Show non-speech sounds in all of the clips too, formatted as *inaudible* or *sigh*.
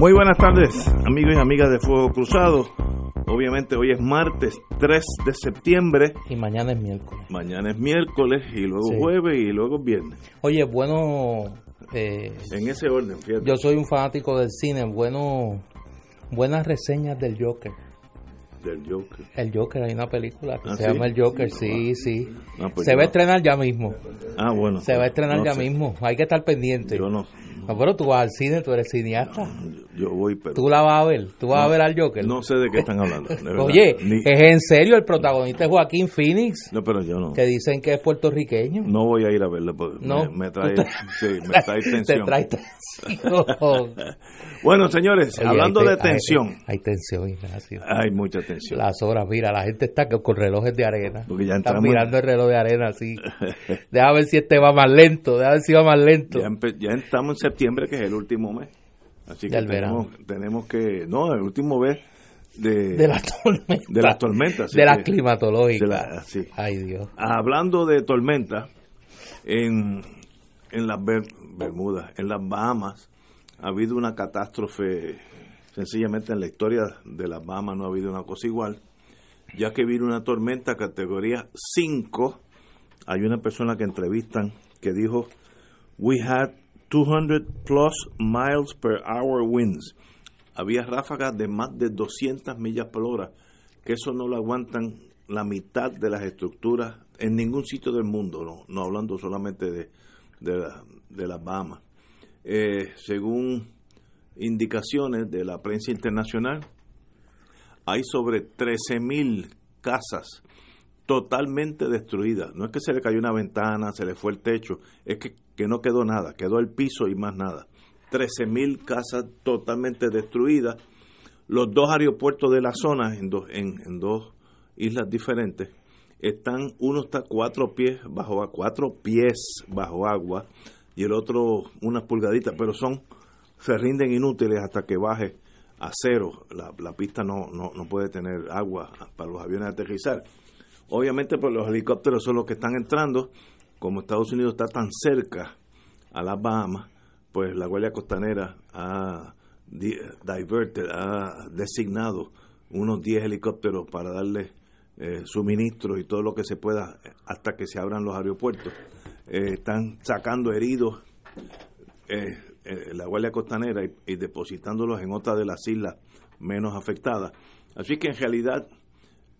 Muy buenas tardes, amigos y amigas de Fuego Cruzado. Obviamente hoy es martes 3 de septiembre. Y mañana es miércoles. Mañana es miércoles y luego Sí. jueves y luego viernes. Oye, bueno, eh, En ese orden, fíjate. yo soy un fanático del cine. Bueno, buenas reseñas del Joker. Del Joker. El Joker, hay una película que ¿Ah, se sí? llama El Joker, sí, sí. Ah, pues se va a estrenar ya mismo. Ah, bueno. Se va a estrenar No ya sé. mismo. Hay que estar pendiente. Yo no. No, pero tú vas al cine, tú eres cineasta. Yo voy, pero. Tú la vas a ver. Tú vas No, a ver al Joker. No sé de qué están hablando. Oye, Ni- es en serio, el protagonista es Joaquín Phoenix, No, pero yo no. que dicen que es puertorriqueño. No voy a ir a verlo porque No. me, me trae, sí, me *laughs* trae Te tensión. trae tensión. *laughs* Bueno, señores, Oye, hablando de hay- tensión, Hay, tensión, Ignacio. hay mucha tensión. Las horas, mira, la gente está con relojes de arena. Porque ya Están entramos- mirando el reloj de arena así. *laughs* Deja ver si este va más lento, deja ver si va más lento. Ya estamos en septiembre, que es el último mes. Así que tenemos, tenemos que. No, el último mes de, De las tormentas. de las tormentas. así De las que- climatológicas. la- sí. Ay, Dios. Hablando de tormentas, en, en las Ber- Bermudas, en las Bahamas, ha habido una catástrofe. Sencillamente en la historia de las Bahamas no ha habido una cosa igual. Ya que vino una tormenta categoría 5, hay una persona que entrevistan que dijo: We had 200 plus miles per hour winds. Había ráfagas de más de 200 millas por hora, que eso no lo aguantan la mitad de las estructuras en ningún sitio del mundo, no, no hablando solamente de, de, la- de las Bahamas. Eh, según indicaciones de la prensa internacional, hay sobre 13.000 casas totalmente destruidas. No es que se le cayó una ventana, se le fue el techo, es que, que no quedó nada, quedó el piso y más nada. 13.000 casas totalmente destruidas. Los dos aeropuertos de la zona, en dos, en, dos islas diferentes, están, uno está cuatro pies bajo a cuatro pies bajo agua y el otro unas pulgaditas, pero son, se rinden inútiles hasta que baje a cero. La, la pista no, no, no puede tener agua para los aviones aterrizar. Obviamente, pues los helicópteros son los que están entrando. Como Estados Unidos está tan cerca a las Bahamas, pues la Guardia Costanera ha di- diverted, ha designado unos 10 helicópteros para darle eh, suministros y todo lo que se pueda hasta que se abran los aeropuertos. Eh, están sacando heridos eh, eh, la Guardia Costanera y, depositándolos en otras de las islas menos afectadas. Así que en realidad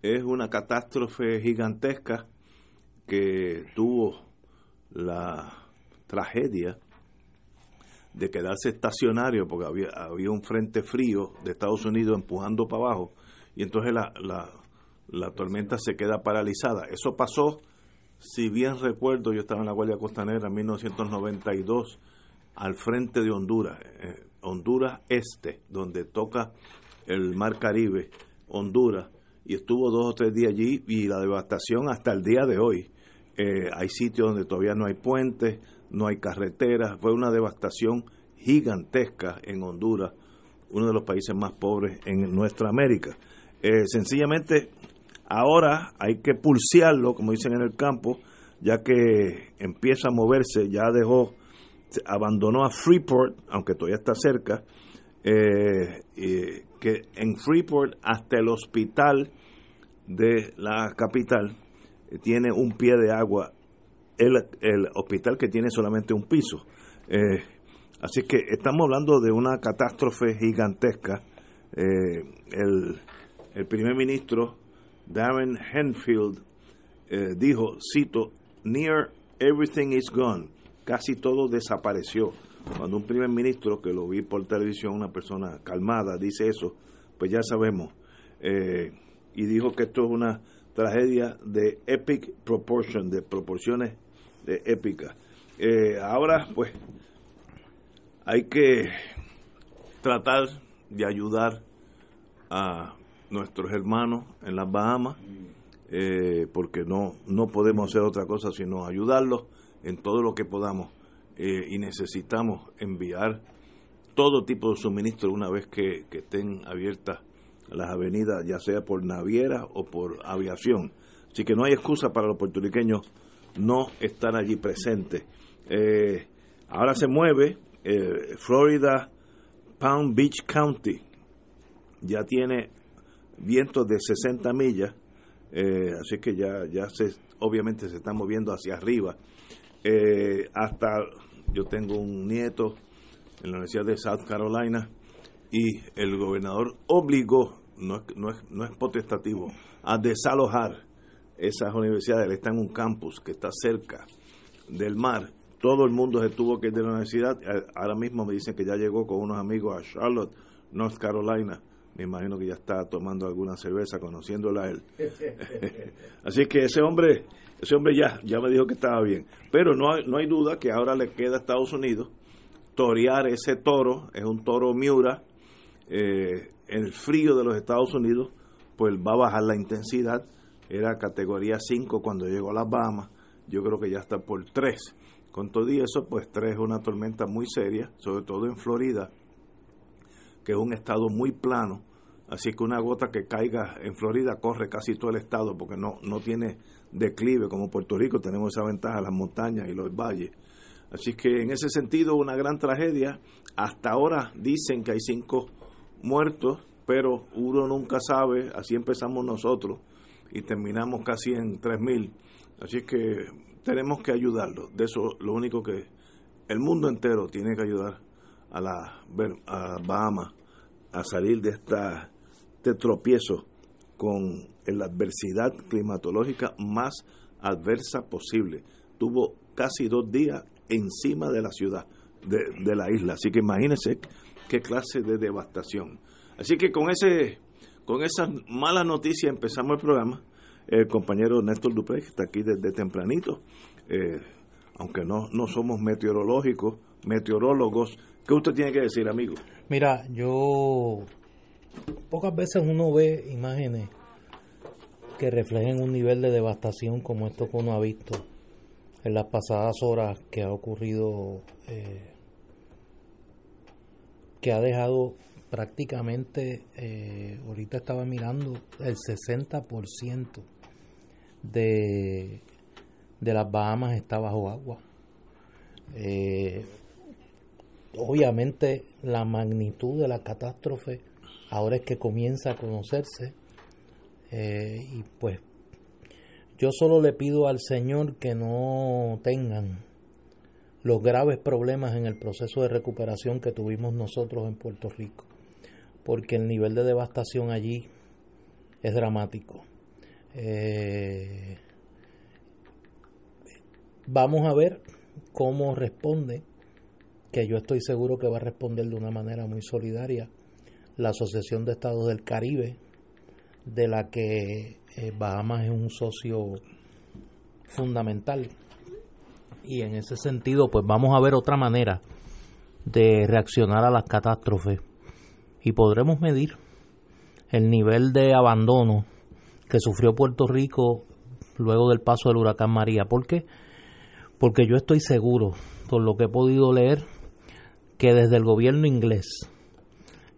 es una catástrofe gigantesca que tuvo la tragedia de quedarse estacionario porque había, había un frente frío de Estados Unidos empujando para abajo y entonces la, la, la tormenta se queda paralizada. Eso pasó, si bien recuerdo, yo estaba en la Guardia Costanera en 1992 al frente de Honduras, eh, Honduras Este, donde toca el Mar Caribe, Honduras, y estuvo dos o tres días allí y la devastación hasta el día de hoy. Eh, hay sitios donde todavía no hay puentes, no hay carreteras, fue una devastación gigantesca en Honduras, uno de los países más pobres en nuestra América. Eh, sencillamente, ahora hay que pulsearlo, como dicen en el campo, ya que empieza a moverse, ya dejó, abandonó a Freeport, aunque todavía está cerca, eh, que en Freeport hasta el hospital de la capital tiene un pie de agua, el, el hospital que tiene solamente un piso. Eh, así que estamos hablando de una catástrofe gigantesca. Eh, el, el primer ministro Darren Henfield eh, dijo, cito, near everything is gone, casi todo desapareció. Cuando un primer ministro, que lo vi por televisión, una persona calmada, dice eso, pues ya sabemos. Y dijo que esto es una tragedia de epic proportion, de proporciones de épica. Eh, ahora, pues, hay que tratar de ayudar a nuestros hermanos en las Bahamas, eh, porque no, no podemos hacer otra cosa sino ayudarlos en todo lo que podamos eh, y necesitamos enviar todo tipo de suministro una vez que, que estén abiertas las avenidas, ya sea por naviera o por aviación. Así que no hay excusa para los puertorriqueños no estar allí presentes. Eh, ahora se mueve eh, Florida Palm Beach County, ya tiene vientos de 60 millas, eh, así que ya, ya se, obviamente se está moviendo hacia arriba. hasta yo tengo un nieto en la Universidad de South Carolina y el gobernador obligó, no es, no es, no es potestativo, a desalojar esas universidades. Está en un campus que está cerca del mar. Todo el mundo se tuvo que ir de la universidad. Ahora mismo me dicen que ya llegó con unos amigos a Charlotte, North Carolina. Me imagino que ya está tomando alguna cerveza, conociéndola a él. *laughs* Así que ese hombre, ese hombre ya, ya me dijo que estaba bien. Pero no hay, no hay duda que ahora le queda a Estados Unidos torear ese toro. Es un toro Miura. Eh, el frío de los Estados Unidos, pues va a bajar la intensidad era categoría 5 cuando llegó a las Bahamas, yo creo que ya está por 3. Con todo y eso, pues 3 es una tormenta muy seria, sobre todo en Florida, que es un estado muy plano, así que una gota que caiga en Florida corre casi todo el estado porque no, no tiene declive como Puerto Rico, tenemos esa ventaja, las montañas y los valles. Así que en ese sentido una gran tragedia. Hasta ahora dicen que hay cinco muertos, pero uno nunca sabe, así empezamos nosotros y terminamos casi en 3.000. Así que tenemos que ayudarlo. De eso lo único que el mundo entero tiene que ayudar a la a Bahamas a salir de esta este tropiezo con la adversidad climatológica más adversa posible. Tuvo casi dos días encima de la ciudad, de, de la isla. Así que imagínense qué clase de devastación. Así que con ese con esa mala noticia empezamos el programa. El compañero Néstor Dupré, que está aquí desde tempranito, eh, aunque no, no somos meteorológicos, meteorólogos. ¿Qué usted tiene que decir, amigo? Mira, yo pocas veces uno ve imágenes que reflejen un nivel de devastación como esto que uno ha visto en las pasadas horas que ha ocurrido, eh, que ha dejado prácticamente, eh, ahorita estaba mirando, el 60% de, de las Bahamas está bajo agua. Eh, obviamente la magnitud de la catástrofe ahora es que comienza a conocerse eh, y pues yo solo le pido al Señor que no tengan los graves problemas en el proceso de recuperación que tuvimos nosotros en Puerto Rico porque el nivel de devastación allí es dramático. Eh, vamos a ver cómo responde, que yo estoy seguro que va a responder de una manera muy solidaria, la Asociación de Estados del Caribe, de la que eh, Bahamas es un socio fundamental. Y en ese sentido, pues vamos a ver otra manera de reaccionar a las catástrofes y podremos medir el nivel de abandono que sufrió Puerto Rico luego del paso del huracán María. ¿Por qué? Porque yo estoy seguro, por lo que he podido leer, que desde el gobierno inglés,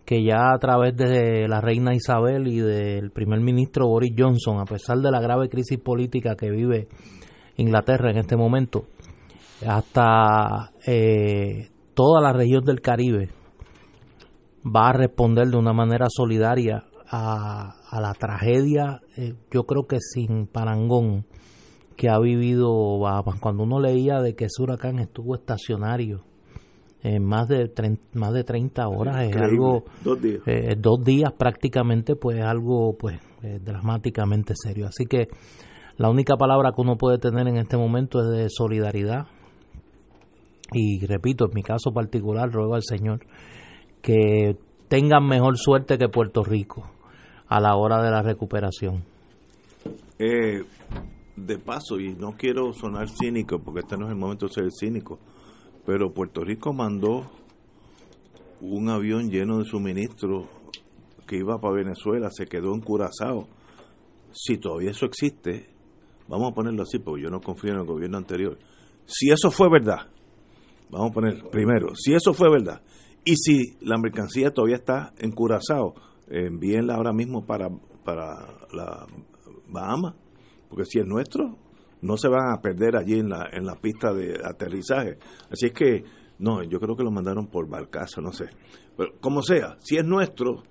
que ya a través de la reina Isabel y del primer ministro Boris Johnson, a pesar de la grave crisis política que vive Inglaterra en este momento, hasta eh, toda la región del Caribe, va a responder de una manera solidaria a, la tragedia, eh, yo creo que sin parangón, que ha vivido Bahamas. Cuando uno leía de que ese huracán estuvo estacionario en más de, más de 30 horas, es algo... Dos días. Eh, dos días prácticamente, pues es algo pues eh, dramáticamente serio. Así que la única palabra que uno puede tener en este momento es de solidaridad. Y repito, en mi caso particular, ruego al Señor que tengan mejor suerte que Puerto Rico a la hora de la recuperación. Eh, de paso, y no quiero sonar cínico, porque este no es el momento de ser cínico, pero Puerto Rico mandó un avión lleno de suministros que iba para Venezuela, se quedó en Curazao. Si todavía eso existe, vamos a ponerlo así, porque yo no confío en el gobierno anterior. Si eso fue verdad, vamos a poner primero, si eso fue verdad, y si la mercancía todavía está en Curazao, envíenla ahora mismo para, para la Bahamas, porque si es nuestro, no se van a perder allí en la, en la pista de aterrizaje. Así es que, no, yo creo que lo mandaron por Barcaza, no sé. Pero como sea, si es nuestro,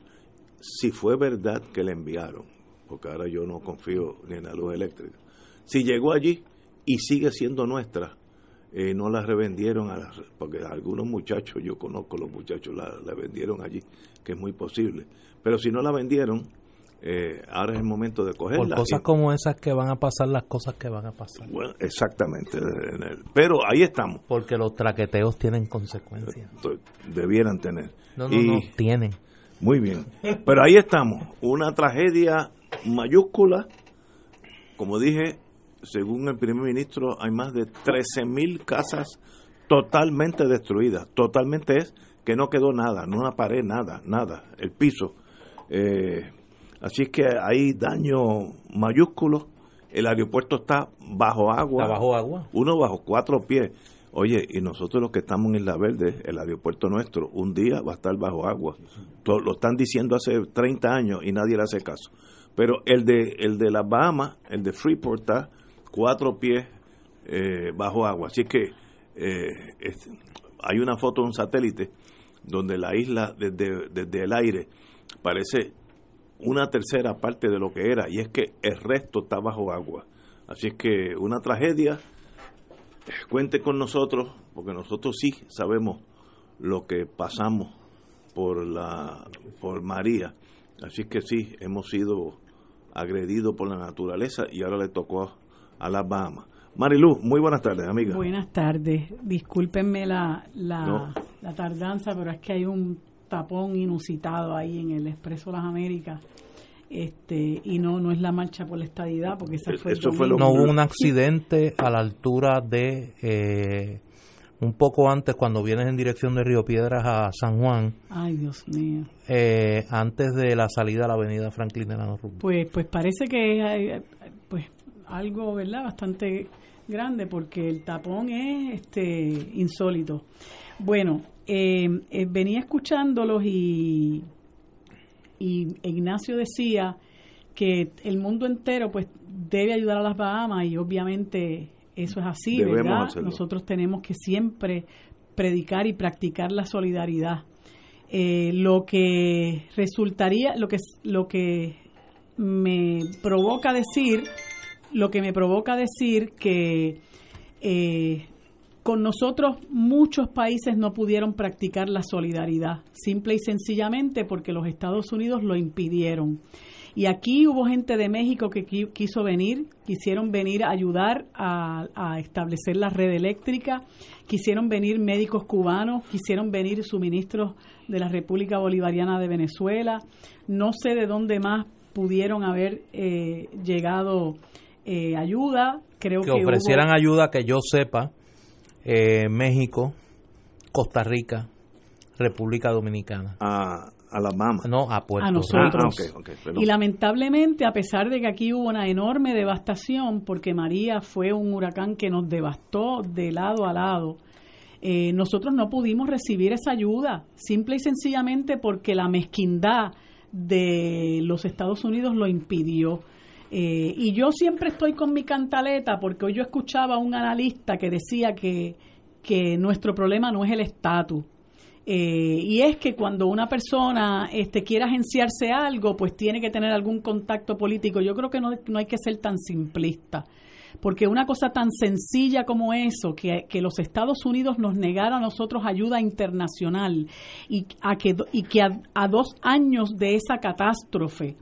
si fue verdad que le enviaron, porque ahora yo no confío ni en la luz eléctrica, si llegó allí y sigue siendo nuestra, eh, no la revendieron, a porque algunos muchachos, yo conozco los muchachos, la, la, vendieron allí, que es muy posible. Pero si no la vendieron, eh, ahora es el momento de cogerla. Por cosas como esas que van a pasar, las cosas que van a pasar. Bueno, exactamente. Pero ahí estamos. Porque los traqueteos tienen consecuencias. Debieran tener. No, no, no, tienen. Muy bien. Pero ahí estamos. Una tragedia mayúscula. Como dije, según el primer ministro, hay más de 13.000 casas totalmente destruidas. Totalmente es que no quedó nada, no una pared, nada, nada. El piso. Eh, así que hay daño mayúsculo. El aeropuerto está bajo agua. Está bajo agua. Uno bajo cuatro pies. Oye, y nosotros los que estamos en Isla Verde, el aeropuerto nuestro, un día va a estar bajo agua. Lo están diciendo hace 30 años y nadie le hace caso. Pero el de, el de las Bahamas, el de Freeport, está cuatro pies eh, bajo agua. Así que eh, es, hay una foto de un satélite donde la isla desde, desde el aire parece una tercera parte de lo que era y es que el resto está bajo agua. Así es que una tragedia, cuente con nosotros porque nosotros sí sabemos lo que pasamos por la por María. Así que sí, hemos sido agredidos por la naturaleza y ahora le tocó a las Bahamas. Marilu, muy buenas tardes, amiga. Buenas tardes. Discúlpenme la, la, la, tardanza, pero es que hay un tapón inusitado ahí en el Expreso Las Américas. Este, y no no es la marcha por la estadidad, porque esa fue, Eso fue lo No hubo un accidente a la altura de eh, un poco antes, cuando vienes en dirección de Río Piedras a San Juan. Ay, Dios mío. Eh, antes de la salida a la avenida Franklin Delano Rubio. Pues, pues parece que hay, pues algo, ¿verdad? Bastante grande porque el tapón es este insólito. Bueno, eh, eh, venía escuchándolos y, y Ignacio decía que el mundo entero pues debe ayudar a las Bahamas y obviamente eso es así, ¿verdad? Nosotros tenemos que siempre predicar y practicar la solidaridad. Eh, lo que resultaría, lo que, lo que me provoca decir lo que me provoca decir que eh, con nosotros muchos países no pudieron practicar la solidaridad, simple y sencillamente porque los Estados Unidos lo impidieron. Y aquí hubo gente de México que quiso venir, quisieron venir a ayudar a, a, establecer la red eléctrica, quisieron venir médicos cubanos, quisieron venir suministros de la República Bolivariana de Venezuela. No sé de dónde más pudieron haber eh, llegado eh, ayuda. Creo que, ofrecieran ayuda que yo sepa, eh, México, Costa Rica, República Dominicana. A, a la mamá. No, a Puerto A nosotros. Ah, y lamentablemente, a pesar de que aquí hubo una enorme devastación, porque María fue un huracán que nos devastó de lado a lado, eh, nosotros no pudimos recibir esa ayuda, simple y sencillamente porque la mezquindad de los Estados Unidos lo impidió. Eh, y yo siempre estoy con mi cantaleta porque hoy yo escuchaba a un analista que decía que, que nuestro problema no es el estatus. Eh, y es que cuando una persona este, quiere agenciarse algo, pues tiene que tener algún contacto político. Yo creo que no, no hay que ser tan simplista porque una cosa tan sencilla como eso, que, que, los Estados Unidos nos negara a nosotros ayuda internacional y, a que, y que a dos años de esa catástrofe,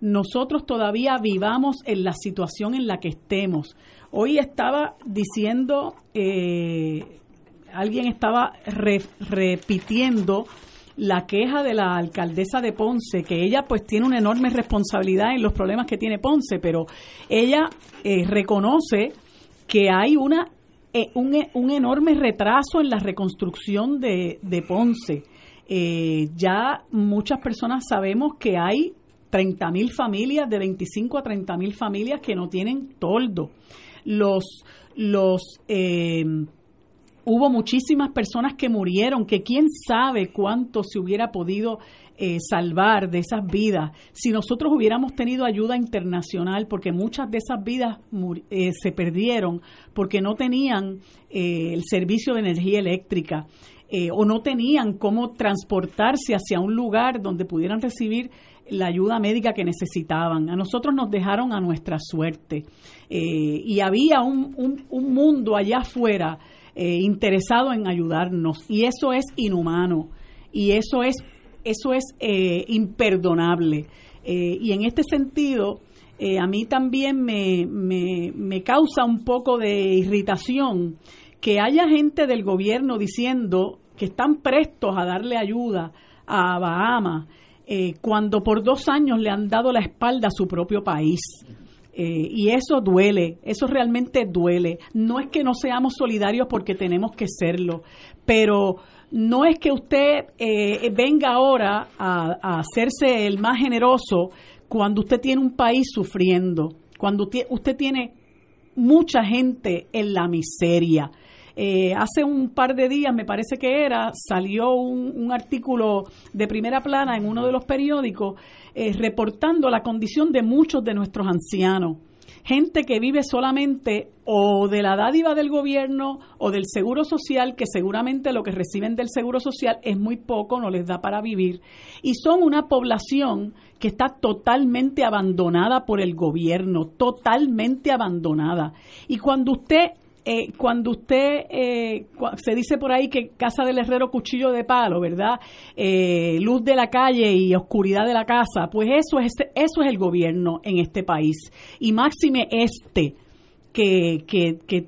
nosotros todavía vivamos en la situación en la que estemos. Hoy estaba diciendo, eh, alguien estaba repitiendo la queja de la alcaldesa de Ponce, que ella pues tiene una enorme responsabilidad en los problemas que tiene Ponce, pero ella eh, reconoce que hay una eh, un, un, enorme retraso en la reconstrucción de, de Ponce. Eh, ya muchas personas sabemos que hay 30.000 familias, de 25 a 30.000 familias que no tienen toldo. Los, los, eh, hubo muchísimas personas que murieron, que quién sabe cuánto se hubiera podido eh, salvar de esas vidas si nosotros hubiéramos tenido ayuda internacional, porque muchas de esas vidas eh, se perdieron porque no tenían el servicio de energía eléctrica. o no tenían cómo transportarse hacia un lugar donde pudieran recibir la ayuda médica que necesitaban. A nosotros nos dejaron a nuestra suerte. Eh, y había un, un, mundo allá afuera eh, interesado en ayudarnos. Y eso es inhumano. Y eso es, eso es eh, imperdonable. y en este sentido, a mí también me, me, me causa un poco de irritación que haya gente del gobierno diciendo que están prestos a darle ayuda a Bahamas eh, cuando por dos años le han dado la espalda a su propio país. Eh, y eso duele, eso realmente duele. No es que no seamos solidarios porque tenemos que serlo, pero no es que usted eh, venga ahora a, a, hacerse el más generoso cuando usted tiene un país sufriendo, cuando usted tiene mucha gente en la miseria. Eh, hace un par de días, me parece que era, salió un, artículo de primera plana en uno de los periódicos eh, reportando la condición de muchos de nuestros ancianos. Gente que vive solamente o de la dádiva del gobierno o del seguro social, que seguramente lo que reciben del seguro social es muy poco, no les da para vivir. Y son una población que está totalmente abandonada por el gobierno, totalmente abandonada. Y cuando usted eh, cuando usted eh, se dice por ahí que casa del herrero cuchillo de palo, ¿verdad? Eh, luz de la calle y oscuridad de la casa, pues eso es eso es el gobierno en este país y máxime este que, que, que,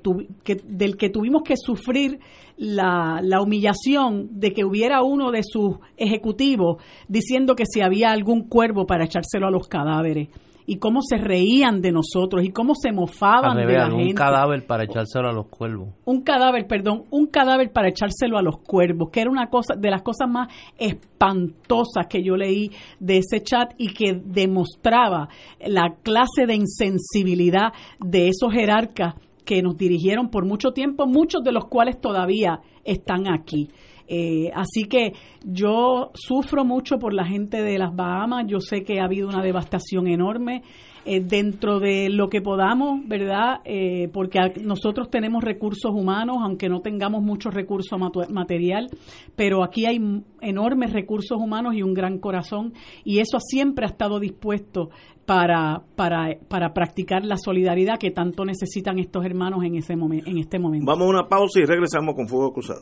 del que tuvimos que sufrir la, la, humillación de que hubiera uno de sus ejecutivos diciendo que si había algún cuervo para echárselo a los cadáveres y cómo se reían de nosotros y cómo se mofaban de la gente. Un cadáver para echárselo a los cuervos. Un cadáver, perdón, un cadáver para echárselo a los cuervos, que era una cosa de las cosas más espantosas que yo leí de ese chat y que demostraba la clase de insensibilidad de esos jerarcas que nos dirigieron por mucho tiempo, muchos de los cuales todavía están aquí. Eh, así que yo sufro mucho por la gente de las Bahamas, yo sé que ha habido una devastación enorme. Eh, dentro de lo que podamos, ¿verdad? Eh, porque nosotros tenemos recursos humanos, aunque no tengamos muchos recursos material, pero aquí hay enormes recursos humanos y un gran corazón, y eso siempre ha estado dispuesto para, para, para practicar la solidaridad que tanto necesitan estos hermanos en, ese momento en este momento. Vamos a una pausa y regresamos con Fuego Cruzado.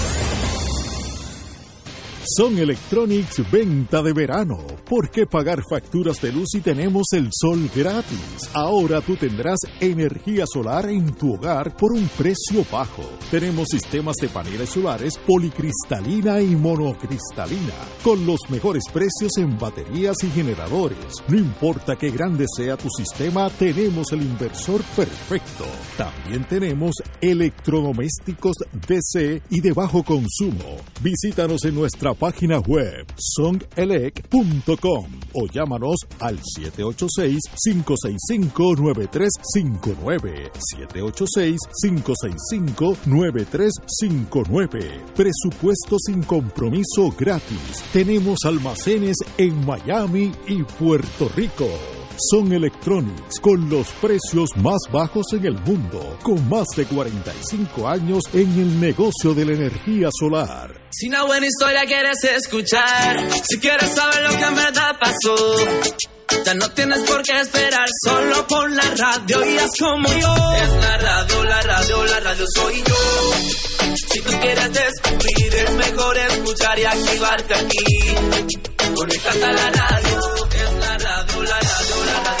Son Electronics venta de verano. ¿Por qué pagar facturas de luz si tenemos el sol gratis? Ahora tú tendrás energía solar en tu hogar por un precio bajo. Tenemos sistemas de paneles solares policristalina y monocristalina con los mejores precios en baterías y generadores. No importa qué grande sea tu sistema, tenemos el inversor perfecto. También tenemos electrodomésticos DC y de bajo consumo. Visítanos en nuestra página web songelec.com o llámanos al 786-565-9359. 786-565-9359. Presupuesto sin compromiso gratis. Tenemos almacenes en Miami y Puerto Rico. Son Electronics con los precios más bajos en el mundo, con más de 45 años en el negocio de la energía solar. Si una buena historia quieres escuchar, si quieres saber lo que en verdad pasó, ya no tienes por qué esperar, solo pon la radio y haz como yo. Es la radio, la radio, la radio soy yo. Si tú quieres descubrir, es mejor escuchar y activarte aquí. Conéctate a la radio, es la radio, la radio, la radio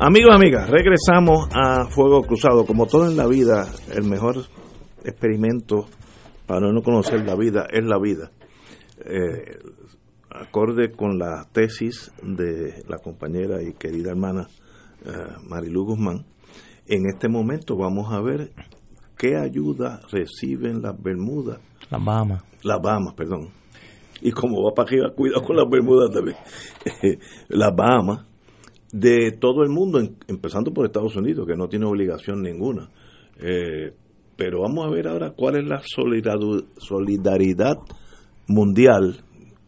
Amigos, amigas, regresamos a Fuego Cruzado. Como todo en la vida, el mejor experimento para no conocer la vida es la vida. Eh, acorde con la tesis de la compañera y querida hermana eh, Marilu Guzmán, en este momento vamos a ver qué ayuda reciben las Bermudas. Las Bahamas. Las Bahamas, perdón. Y como va para arriba, cuidado con las Bermudas también. *laughs* las Bahamas de todo el mundo, empezando por Estados Unidos, que no tiene obligación ninguna. Eh, pero vamos a ver ahora cuál es la solidaridad mundial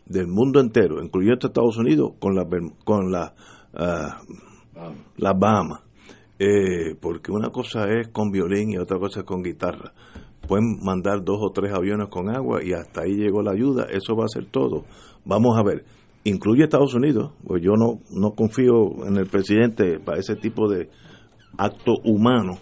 del mundo entero, incluyendo Estados Unidos, con la, con la, ah, las Bahamas. Eh, porque una cosa es con violín y otra cosa es con guitarra. Pueden mandar dos o tres aviones con agua y hasta ahí llegó la ayuda. Eso va a ser todo. Vamos a ver incluye Estados Unidos, pues yo no, no confío en el presidente para ese tipo de acto humano.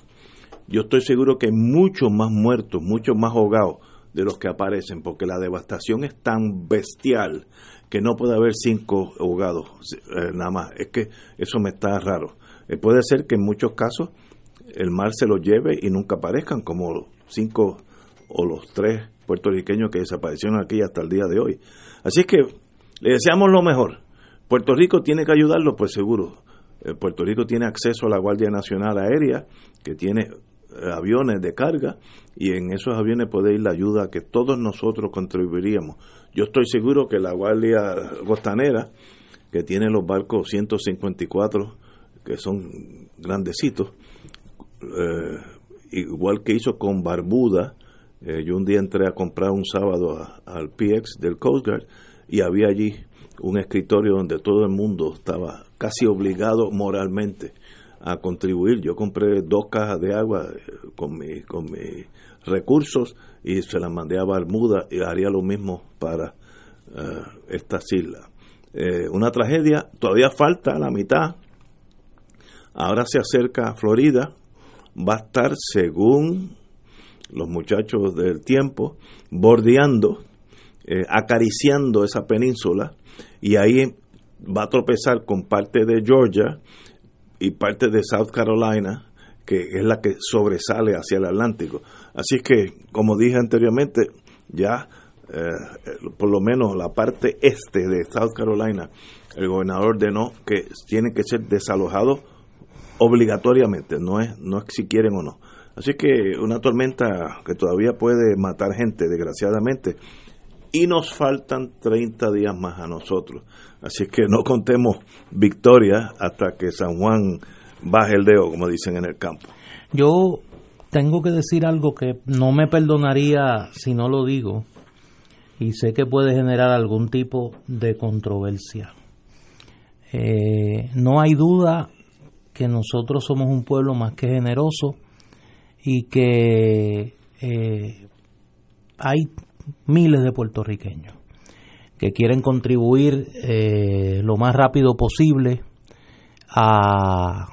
Yo estoy seguro que hay muchos más muertos, muchos más ahogados de los que aparecen, porque la devastación es tan bestial que no puede haber cinco ahogados eh, nada más. Es que eso me está raro. Eh, puede ser que en muchos casos el mar se los lleve y nunca aparezcan, como cinco o los tres puertorriqueños que desaparecieron aquí hasta el día de hoy. Así es que le deseamos lo mejor. Puerto Rico tiene que ayudarlo, pues seguro. Eh, Puerto Rico tiene acceso a la Guardia Nacional Aérea, que tiene eh, aviones de carga, y en esos aviones puede ir la ayuda que todos nosotros contribuiríamos. Yo estoy seguro que la Guardia Costanera, que tiene los barcos 154, que son grandecitos, eh, igual que hizo con Barbuda, yo un día entré a comprar un sábado al PX del Coast Guard, y había allí un escritorio donde todo el mundo estaba casi obligado moralmente a contribuir. Yo compré dos cajas de agua eh, con, mi, con mis recursos y se las mandé a Bermuda y haría lo mismo para eh, estas islas. Eh, una tragedia, todavía falta la mitad. Ahora se acerca a Florida, va a estar, según los muchachos del tiempo, bordeando eh, acariciando esa península y ahí va a tropezar con parte de Georgia y parte de South Carolina, que es la que sobresale hacia el Atlántico. Así que, como dije anteriormente, ya eh, por lo menos la parte este de South Carolina, el gobernador ordenó que tienen que ser desalojados obligatoriamente, no es, no es si quieren o no. Así que una tormenta que todavía puede matar gente, desgraciadamente, y nos faltan 30 días más a nosotros. Así que no contemos victoria hasta que San Juan baje el dedo, como dicen en el campo. Yo tengo que decir algo que no me perdonaría si no lo digo y sé que puede generar algún tipo de controversia. Eh, no hay duda que nosotros somos un pueblo más que generoso y que eh, hay miles de puertorriqueños que quieren contribuir eh, lo más rápido posible a,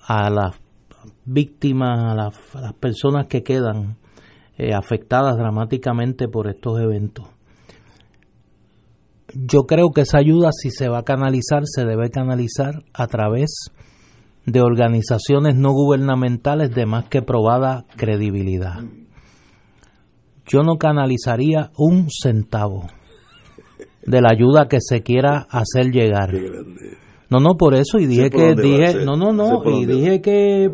a las víctimas, a las, personas que quedan eh, afectadas dramáticamente por estos eventos. Yo creo que esa ayuda, si se va a canalizar, se debe canalizar a través de organizaciones no gubernamentales de más que probada credibilidad yo no canalizaría un centavo de la ayuda que se quiera hacer llegar. No, no, por eso y dije que dije, no, no, no, y dije que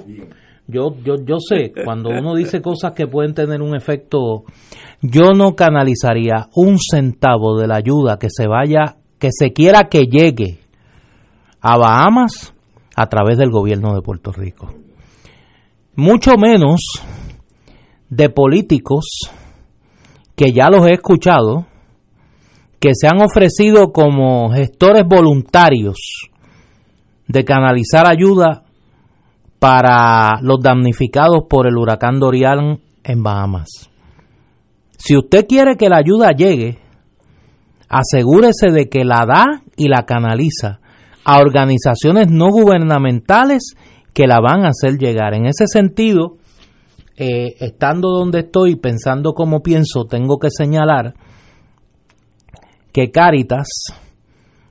Yo, yo, yo sé, cuando uno dice cosas que pueden tener un efecto, yo no canalizaría un centavo de la ayuda que se vaya, que se quiera que llegue a Bahamas a través del gobierno de Puerto Rico. Mucho menos de políticos que ya los he escuchado, que se han ofrecido como gestores voluntarios de canalizar ayuda para los damnificados por el huracán Dorian en Bahamas. Si usted quiere que la ayuda llegue, asegúrese de que la da y la canaliza a organizaciones no gubernamentales que la van a hacer llegar. En ese sentido, eh, estando donde estoy, pensando como pienso, tengo que señalar que Caritas,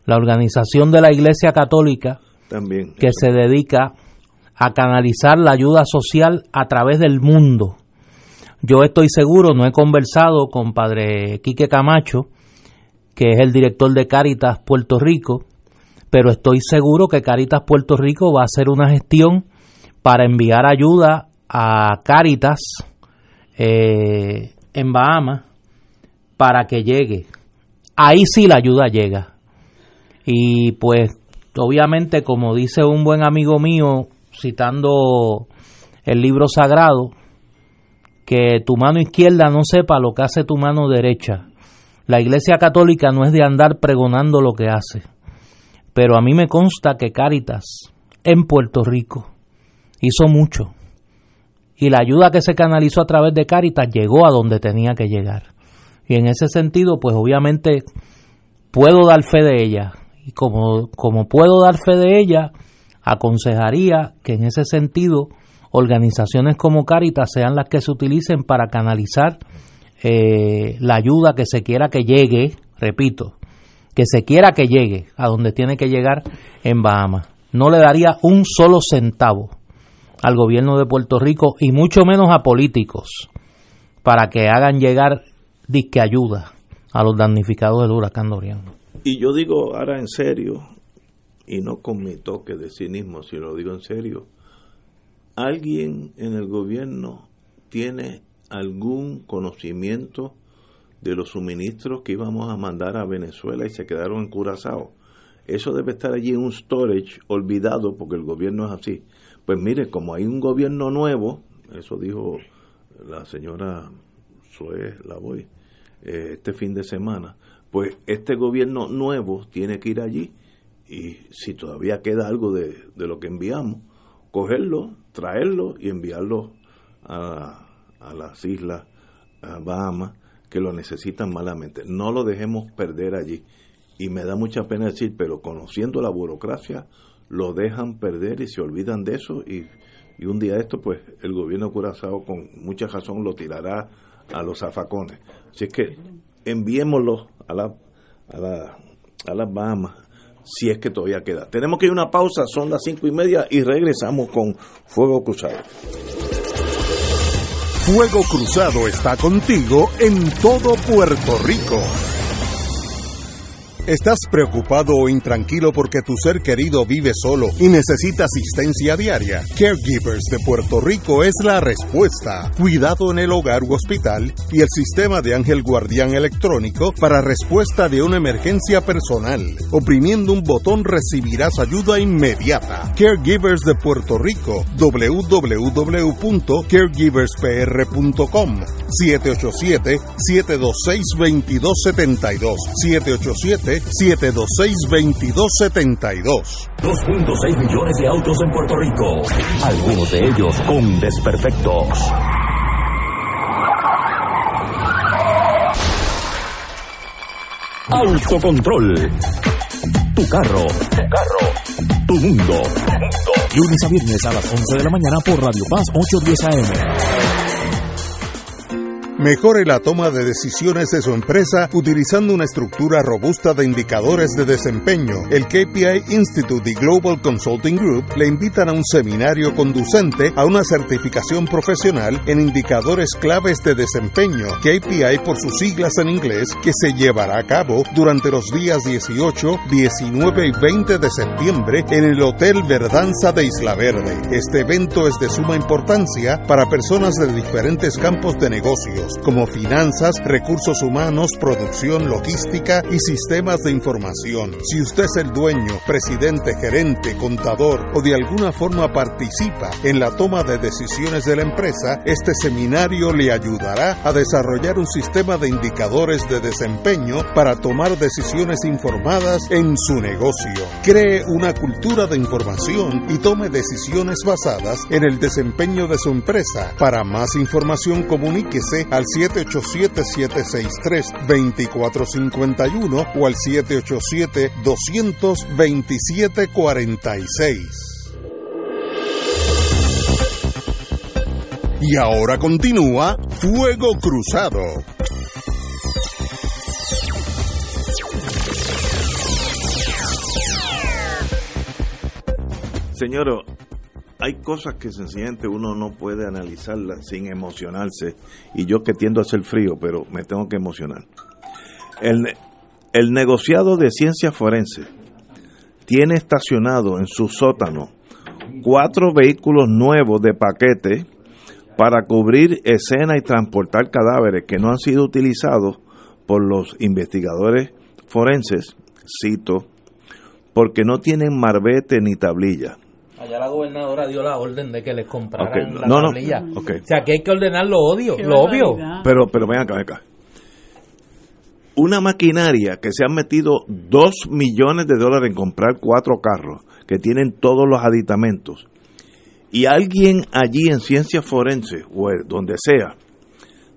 la organización de la Iglesia Católica, También. que se dedica a canalizar la ayuda social a través del mundo. Yo estoy seguro, no he conversado con Padre Quique Camacho, que es el director de Caritas Puerto Rico, pero estoy seguro que Caritas Puerto Rico va a hacer una gestión para enviar ayuda a Caritas eh, en Bahamas para que llegue. Ahí sí la ayuda llega. Y pues obviamente como dice un buen amigo mío citando el libro sagrado, que tu mano izquierda no sepa lo que hace tu mano derecha. La Iglesia Católica no es de andar pregonando lo que hace, pero a mí me consta que Cáritas en Puerto Rico hizo mucho y la ayuda que se canalizó a través de Cáritas llegó a donde tenía que llegar. Y en ese sentido, pues obviamente puedo dar fe de ella. Y como, como puedo dar fe de ella, aconsejaría que en ese sentido organizaciones como Cáritas sean las que se utilicen para canalizar eh, la ayuda que se quiera que llegue, repito, que se quiera que llegue a donde tiene que llegar en Bahamas. No le daría un solo centavo al gobierno de Puerto Rico y mucho menos a políticos para que hagan llegar disque ayuda a los damnificados del huracán Dorian. Y yo digo ahora en serio, y no con mi toque de cinismo, sino lo digo en serio, ¿alguien en el gobierno tiene algún conocimiento de los suministros que íbamos a mandar a Venezuela y se quedaron en Curazao? Eso debe estar allí en un storage olvidado porque el gobierno es así. Pues mire, como hay un gobierno nuevo, eso dijo la señora Zoe Lavoy eh, este fin de semana, pues este gobierno nuevo tiene que ir allí y si todavía queda algo de, lo que enviamos, cogerlo, traerlo y enviarlo a, las islas Bahamas que lo necesitan malamente. No lo dejemos perder allí. Y me da mucha pena decir, pero conociendo la burocracia, lo dejan perder y se olvidan de eso y, y un día esto, pues el gobierno Curazao con mucha razón lo tirará a los zafacones. Así es que enviémoslo a, la, a, la, a las Bahamas si es que todavía queda. Tenemos que ir a una pausa, son las cinco y media y regresamos con Fuego Cruzado. Fuego Cruzado está contigo en todo Puerto Rico. ¿Estás preocupado o intranquilo porque tu ser querido vive solo y necesita asistencia diaria? Caregivers de Puerto Rico es la respuesta. Cuidado en el hogar u hospital y el sistema de ángel guardián electrónico para respuesta de una emergencia personal. Oprimiendo un botón recibirás ayuda inmediata. Caregivers de Puerto Rico. www.caregiverspr.com 787-726-2272. 787-726-2272. 2.6 millones de autos en Puerto Rico, algunos de ellos con desperfectos. Autocontrol. Tu carro. Tu carro. Tu mundo. Lunes a viernes a las 11 de la mañana por Radio Paz 810 AM. Mejore la toma de decisiones de su empresa utilizando una estructura robusta de indicadores de desempeño. El KPI Institute y Global Consulting Group le invitan a un seminario conducente a una certificación profesional en indicadores claves de desempeño, KPI por sus siglas en inglés, que se llevará a cabo durante los días 18, 19 y 20 de septiembre en el Hotel Verdanza de Isla Verde. Este evento es de suma importancia para personas de diferentes campos de negocios, como finanzas, recursos humanos, producción, logística y sistemas de información. Si usted es el dueño, presidente, gerente, contador o de alguna forma participa en la toma de decisiones de la empresa, este seminario le ayudará a desarrollar un sistema de indicadores de desempeño para tomar decisiones informadas en su negocio. Cree una cultura de información y tome decisiones basadas en el desempeño de su empresa. Para más información comuníquese al 787-763-2451 o al 787-227-46. Y ahora continúa Fuego Cruzado. Señor, hay cosas que sencillamente uno no puede analizarlas sin emocionarse. Y yo que tiendo a ser frío, pero me tengo que emocionar. El, el negociado de ciencia forense tiene estacionado en su sótano cuatro vehículos nuevos de paquete para cubrir escena y transportar cadáveres que no han sido utilizados por los investigadores forenses, cito, porque no tienen marbete ni tablilla. Allá la gobernadora dio la orden de que les compraran la no, no, tablilla. ok. O sea, que hay que ordenar lo odio, Qué lo obvio. Pero, pero ven acá, ven acá. Una maquinaria que se han metido dos millones de dólares en comprar cuatro carros que tienen todos los aditamentos y alguien allí en ciencia forense o donde sea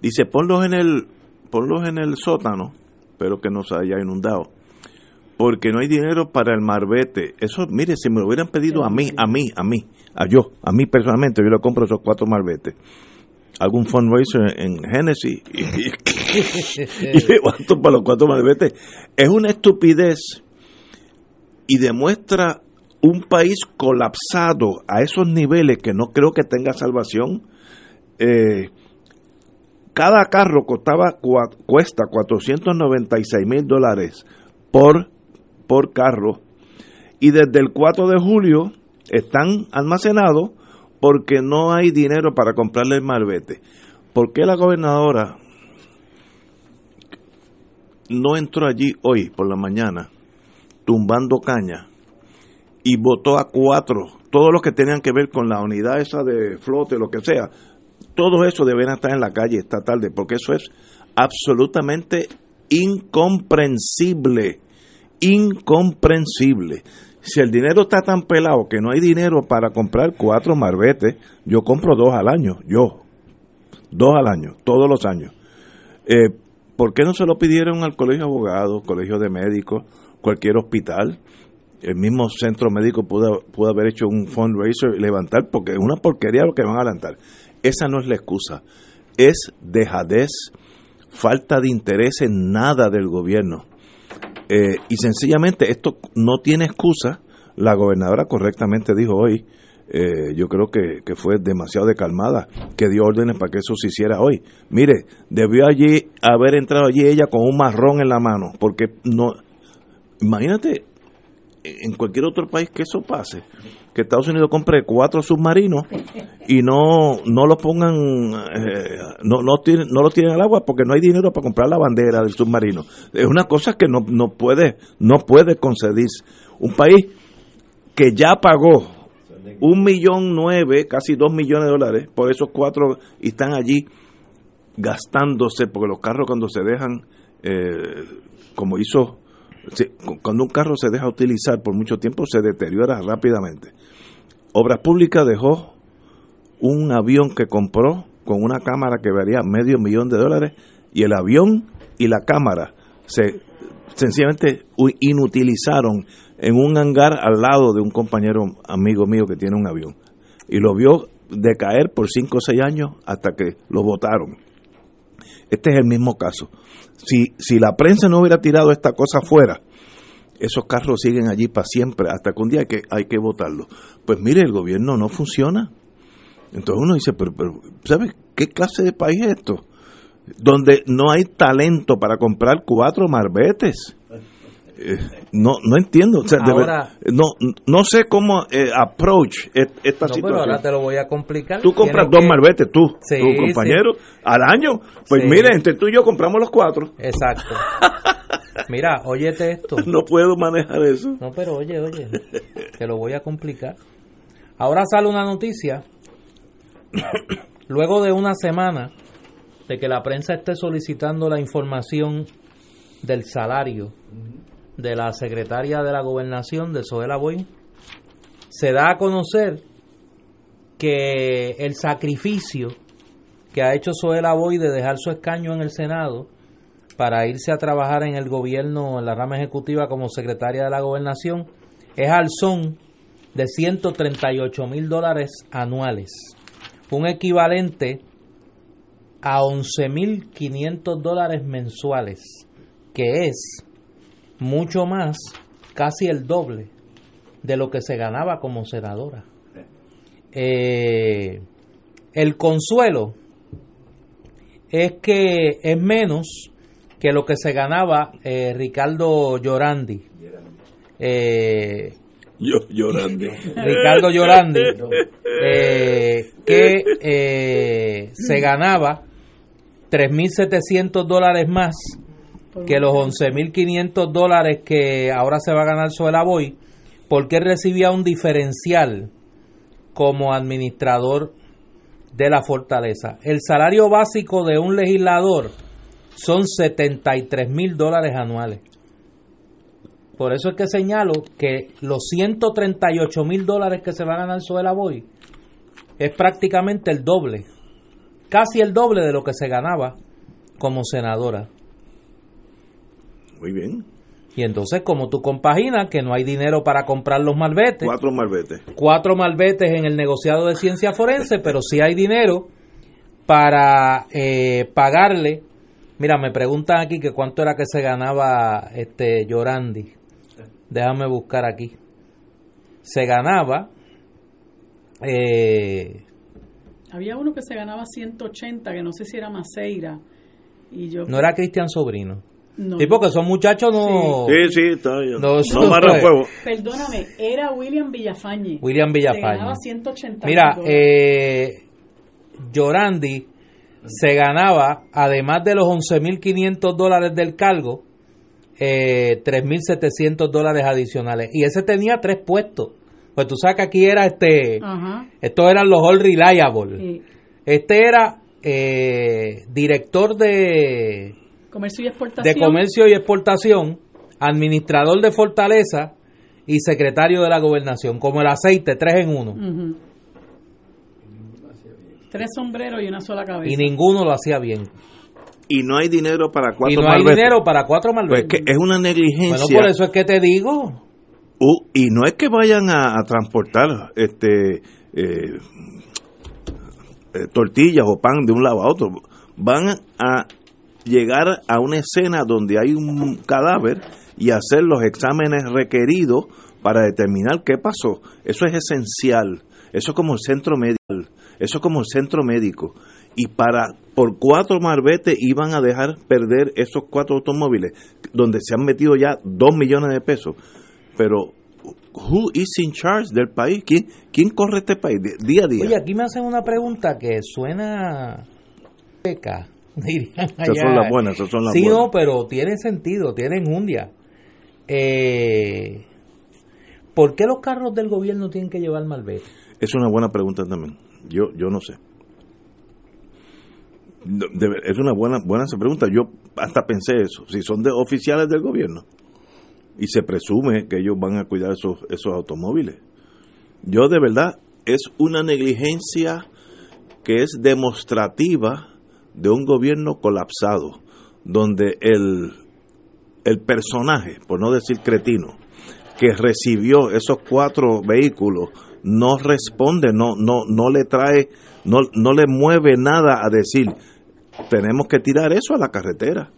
dice ponlos en el ponlos en el sótano pero que no se haya inundado porque no hay dinero para el marbete eso mire si me lo hubieran pedido a mí a mí a mí a yo a mí personalmente yo le compro esos cuatro marbetes algún fundraiser en Genesis y, y, y *laughs* levanto para los cuatro malbetes. Es una estupidez y demuestra un país colapsado a esos niveles que no creo que tenga salvación. Eh, cada carro costaba cuesta 496 mil dólares por, por carro y desde el 4 de julio están almacenados porque no hay dinero para comprarle el malvete. ¿Por qué la gobernadora no entró allí hoy por la mañana tumbando caña y votó a cuatro, todos los que tenían que ver con la unidad esa de flote, lo que sea, todo eso deberían estar en la calle esta tarde, porque eso es absolutamente incomprensible, incomprensible. Si el dinero está tan pelado que no hay dinero para comprar cuatro marbetes, yo compro dos al año, yo, dos al año, todos los años. Eh, ¿Por qué no se lo pidieron al colegio de abogados, colegio de médicos, cualquier hospital? El mismo centro médico pudo, pudo haber hecho un fundraiser y levantar, porque es una porquería lo que van a levantar. Esa no es la excusa. Es dejadez, falta de interés en nada del gobierno. Eh, y sencillamente esto no tiene excusa. La gobernadora correctamente dijo hoy, eh, yo creo que, que fue demasiado de calmada, que dio órdenes para que eso se hiciera hoy. Mire, debió allí haber entrado allí ella con un marrón en la mano, porque no, imagínate en cualquier otro país que eso pase, que Estados Unidos compre cuatro submarinos y no no lo pongan, eh, no no no lo tienen al agua porque no hay dinero para comprar la bandera del submarino. Es una cosa que no, no puede no puede concederse. Un país que ya pagó un millón nueve, casi dos millones de dólares por esos cuatro y están allí gastándose, porque los carros cuando se dejan, eh, como hizo, cuando un carro se deja utilizar por mucho tiempo se deteriora rápidamente. Obras Públicas dejó un avión que compró con una cámara que valía medio millón de dólares y el avión y la cámara se sencillamente inutilizaron en un hangar al lado de un compañero amigo mío que tiene un avión y lo vio decaer por 5 o 6 años hasta que lo votaron. Este es el mismo caso. Si, si la prensa no hubiera tirado esta cosa fuera, esos carros siguen allí para siempre, hasta que un día hay que, hay que votarlo. Pues mire, el gobierno no funciona. Entonces uno dice, pero, pero ¿sabes qué clase de país es esto? Donde no hay talento para comprar cuatro marbetes. Eh, no no entiendo o sea, de Ahora- ver- no no sé cómo eh, approach esta No, pero ahora te lo voy a complicar. Tú compras Tienes dos que- marbetes, tú, Sí, tu compañero, al año. Pues Sí. mire, entre tú y yo compramos los cuatro. Exacto. *laughs* Mira, óyete esto. No puedo manejar eso. No, pero oye, oye, te lo voy a complicar. Ahora sale una noticia, luego de una semana de que la prensa esté solicitando la información del salario de la secretaria de la gobernación, de Soela Boy, se da a conocer que el sacrificio que ha hecho Soela Boy de dejar su escaño en el Senado para irse a trabajar en el gobierno, en la rama ejecutiva como secretaria de la gobernación, es al son de 138 mil dólares anuales, un equivalente a 11 mil 500 dólares mensuales, que es mucho más, casi el doble de lo que se ganaba como senadora. Eh, el consuelo es que es menos que lo que se ganaba eh, Ricardo Llorandi. Eh, Yo llorando. *laughs* Ricardo Llorandi, eh, que se ganaba 3.700 dólares más que los 11.500 dólares que ahora se va a ganar Suela Boy, porque él recibía un diferencial como administrador de la fortaleza. El salario básico de un legislador son 73 mil dólares anuales. Por eso es que señalo que los 138 mil dólares que se va a ganar Suela Boy es prácticamente el doble, casi el doble de lo que se ganaba como senadora. Muy bien. Y entonces, como tú compaginas que no hay dinero para comprar los malbetes, Cuatro marbetes. cuatro malbetes en el negociado de ciencia forense, pero sí hay dinero para eh, pagarle. Mira, me preguntan aquí que cuánto era que se ganaba este Llorandi. Déjame buscar aquí. Se ganaba eh, Había uno que se ganaba 180, que no sé si era Maceira. Y yo, no era Cristian Sobrino. No, Sí, porque son muchachos no Sí, sí, está bien. No, No, fuego. Perdóname, era William Villafañe. William Se Villafañe. ganaba 180 Mira, eh, Llorandi se ganaba, además de los 11.500 dólares del cargo, eh, 3.700 dólares adicionales. Y ese tenía tres puestos. Pues tú sabes que aquí era este, Ajá. estos eran los All Reliable. sí. Este era eh, director de, Comercio y exportación. de comercio y exportación, administrador de Fortaleza y secretario de la gobernación, como el aceite, tres en uno. Tres sombreros y una sola cabeza. Y ninguno lo hacía bien. Y no hay dinero para cuatro y no hay dinero para cuatro Pues malbetes. es que es una negligencia. bueno, por eso es que te digo. Uh, y no es que vayan a, a transportar este eh, eh, tortillas o pan de un lado a otro. Van a llegar a una escena donde hay un cadáver y hacer los exámenes requeridos para determinar qué pasó. Eso es esencial. Eso es como el centro médico. Eso es como el centro médico. Y para por cuatro marbetes iban a dejar perder esos cuatro automóviles, donde se han metido ya dos millones de pesos. Pero, who is in charge del país? ¿Quién, quién corre este país día a día? Oye, aquí me hacen una pregunta que suena peca, *laughs* Esas son las buenas, esas son las sí, buenas. no, pero tiene sentido, tiene enjundia. Eh, ¿Por qué los carros del gobierno tienen que llevar malvete? Es una buena pregunta también. Yo, yo no sé. Es una buena, buena esa pregunta. Yo hasta pensé eso. Si son de oficiales del gobierno y se presume que ellos van a cuidar esos, esos automóviles. Yo de verdad es una negligencia que es demostrativa de un gobierno colapsado, donde el, el personaje, por no decir cretino, que recibió esos cuatro vehículos no responde, no, no, no le trae, no, no le mueve nada a decir tenemos que tirar eso a la carretera.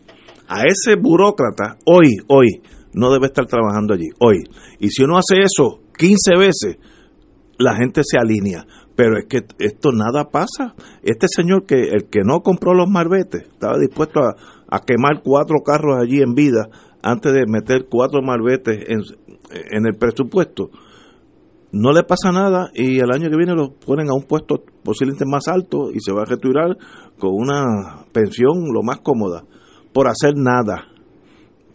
A ese burócrata, hoy, hoy, no debe estar trabajando allí, hoy. Y si uno hace eso 15 veces, la gente se alinea. Pero es que esto nada pasa. Este señor que el que no compró los marbetes estaba dispuesto a, quemar cuatro carros allí en vida antes de meter cuatro marbetes en, en el presupuesto. No le pasa nada y el año que viene lo ponen a un puesto posiblemente más alto y se va a retirar con una pensión lo más cómoda por hacer nada,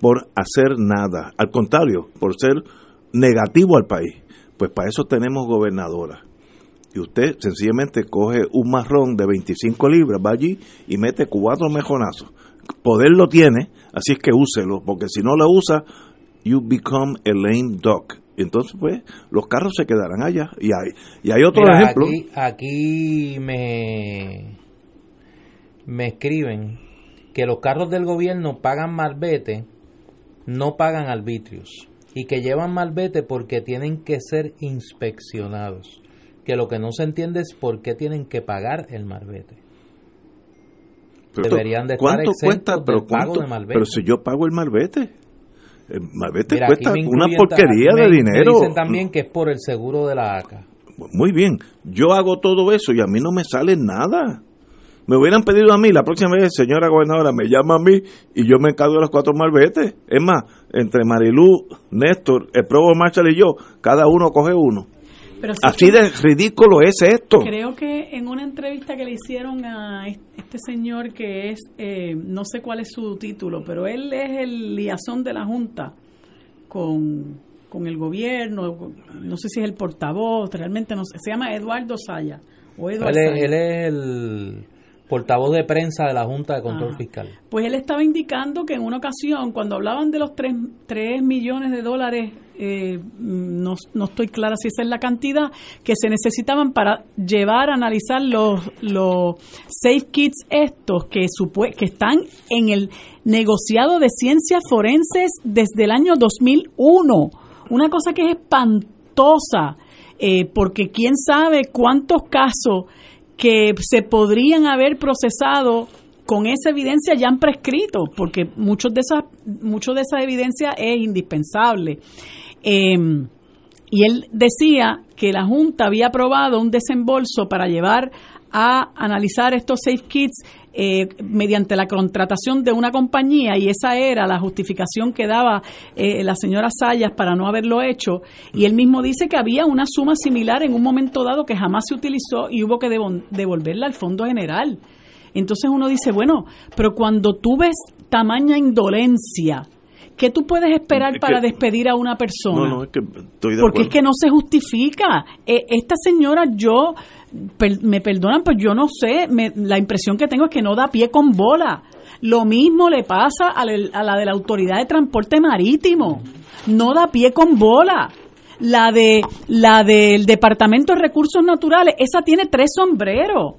por hacer nada. Al contrario, por ser negativo al país. Pues para eso tenemos gobernadora y usted sencillamente coge un marrón de 25 libras, va allí y mete cuatro mejonazos. Poder lo tiene, así es que úselo, porque si no lo usa, you become a lame duck. Entonces, pues, los carros se quedarán allá. Y hay, y hay otro Mira, ejemplo. Aquí, aquí me, me escriben que los carros del gobierno pagan malvete, no pagan arbitrios. Y que llevan malvete porque tienen que ser inspeccionados. Que lo que no se entiende es por qué tienen que pagar el malvete. Pero deberían de estar ¿Cuánto cuesta? del Pero, pago cuánto- de malvete. pero si yo pago el malvete, el malvete Mira, cuesta una porquería me- de Me dinero. dicen también que es por el seguro de la ACA. Muy bien, yo hago todo eso y a mí no me sale nada. Me hubieran pedido a mí, la próxima vez, señora gobernadora, me llama a mí y yo me encargo de los cuatro malbetes. Es más, entre Marilú, Néstor, el Provo Marshall y yo, cada uno coge uno. Pero sí Así de ridículo es esto. Creo que en una entrevista que le hicieron a es- este señor que es, eh, no sé cuál es su título, pero él es el liazón de la Junta con, con el gobierno, no sé si es el portavoz, realmente no sé, se llama Eduardo Saya. O Eduardo Él es, Saya. él es el portavoz de prensa de la Junta de Control Ajá. Fiscal. Pues él estaba indicando que en una ocasión, cuando hablaban de los 3, millones de dólares, eh, no, no estoy clara si esa es la cantidad, que se necesitaban para llevar a analizar los, los safe kits estos que, que están en el negociado de ciencias forenses desde el año 2001. Una cosa que es espantosa, eh, porque quién sabe cuántos casos que se podrían haber procesado con esa evidencia ya han prescrito, porque muchos de esas, mucho de esa evidencia es indispensable. Eh, y él decía que la Junta había aprobado un desembolso para llevar a analizar estos safe kits eh, mediante la contratación de una compañía y esa era la justificación que daba eh, la señora Sayas para no haberlo hecho y él mismo dice que había una suma similar en un momento dado que jamás se utilizó y hubo que devolverla al Fondo General. Entonces uno dice, bueno, pero cuando tú ves tamaña indolencia, ¿qué tú puedes esperar Es para que- despedir a una persona? No, no, es que estoy de Porque es que no se justifica. Eh, esta señora, yo, per- me perdonan, pues yo no sé, me- la impresión que tengo es que no da pie con bola. Lo mismo le pasa a la, a la de la Autoridad de Transporte Marítimo. No da pie con bola. La de la del Departamento de Recursos Naturales, esa tiene tres sombreros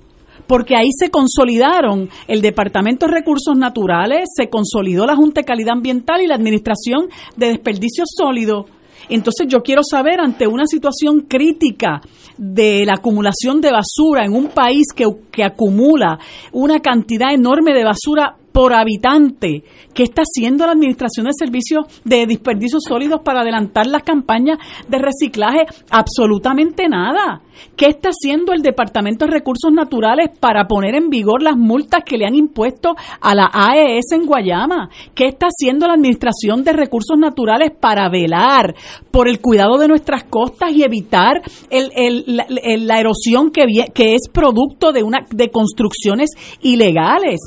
porque ahí se consolidaron el Departamento de Recursos Naturales, se consolidó la Junta de Calidad Ambiental y la Administración de Desperdicios Sólidos. Entonces yo quiero saber, ante una situación crítica de la acumulación de basura en un país que, que acumula una cantidad enorme de basura por habitante, ¿qué está haciendo la Administración de Servicios de Desperdicios Sólidos para adelantar las campañas de reciclaje? Absolutamente nada. ¿Qué está haciendo el Departamento de Recursos Naturales para poner en vigor las multas que le han impuesto a la AES en Guayama? ¿Qué está haciendo la Administración de Recursos Naturales para velar por el cuidado de nuestras costas y evitar el- la, erosión que, que es producto de, una, de construcciones ilegales?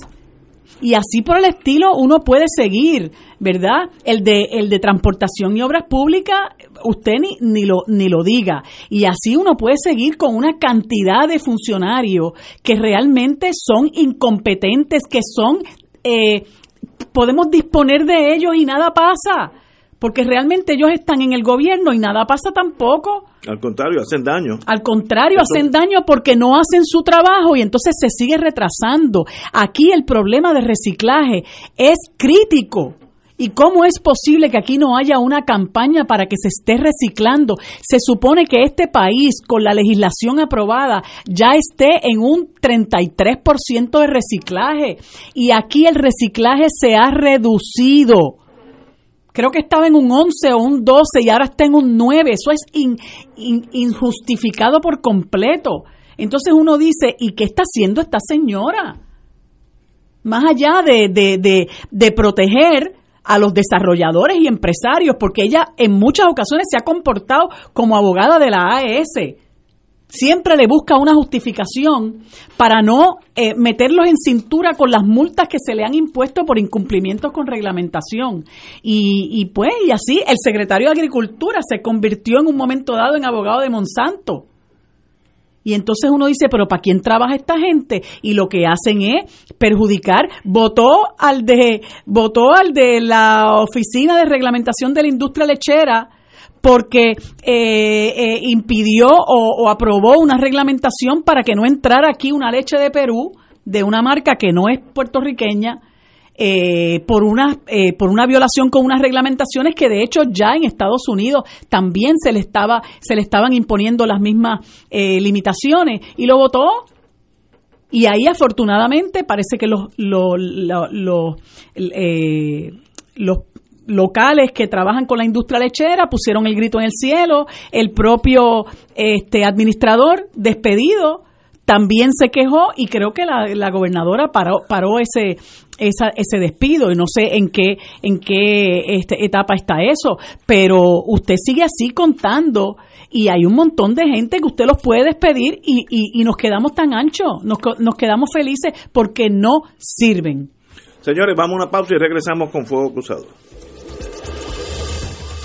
Y así por el estilo uno puede seguir, ¿verdad? El de, el de transportación y obras públicas, usted ni, ni, lo, ni lo diga. Y así uno puede seguir con una cantidad de funcionarios que realmente son incompetentes, que son, eh, podemos disponer de ellos y nada pasa. Porque realmente ellos están en el gobierno y nada pasa tampoco. Al contrario, hacen daño. Al contrario, Eso- hacen daño porque no hacen su trabajo y entonces se sigue retrasando. Aquí el problema de reciclaje es crítico. ¿Y cómo es posible que aquí no haya una campaña para que se esté reciclando? Se supone que este país, con la legislación aprobada, ya esté en un 33% de reciclaje. Y aquí el reciclaje se ha reducido. Creo que estaba en un 11 o un 12 y ahora está en un 9. Eso es injustificado por completo. Entonces uno dice, ¿y qué está haciendo esta señora? Más allá de, de, de proteger a los desarrolladores y empresarios, porque ella en muchas ocasiones se ha comportado como abogada de la AES. Siempre le busca una justificación para no eh, meterlos en cintura con las multas que se le han impuesto por incumplimientos con reglamentación. Y, y pues, y así el secretario de Agricultura se convirtió en un momento dado en abogado de Monsanto y entonces uno dice, pero ¿para quién trabaja esta gente? Y lo que hacen es perjudicar. Votó al de, votó al de la Oficina de Reglamentación de la Industria Lechera porque eh, eh, impidió o, aprobó una reglamentación para que no entrara aquí una leche de Perú de una marca que no es puertorriqueña eh, por, una, eh, por una violación con unas reglamentaciones que de hecho ya en Estados Unidos también se le, estaba, se le estaban imponiendo las mismas eh, limitaciones y lo votó. Y ahí afortunadamente parece que los, los, los, los locales que trabajan con la industria lechera pusieron el grito en el cielo, el propio este administrador despedido también se quejó y creo que la, la gobernadora paró, paró ese, esa, ese despido y no sé en qué, en qué este, etapa está eso, pero usted sigue así contando y hay un montón de gente que usted los puede despedir y, y, nos quedamos tan anchos, nos, nos quedamos felices porque no sirven. Señores, vamos a una pausa y regresamos con Fuego Cruzado.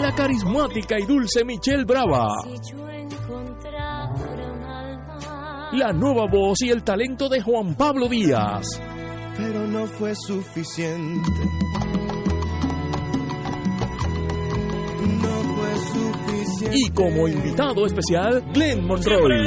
La carismática y dulce Michelle Brava. La nueva voz y el talento de Juan Pablo Díaz. Pero no fue suficiente. No fue suficiente. Y como invitado especial, Glenn Monroy.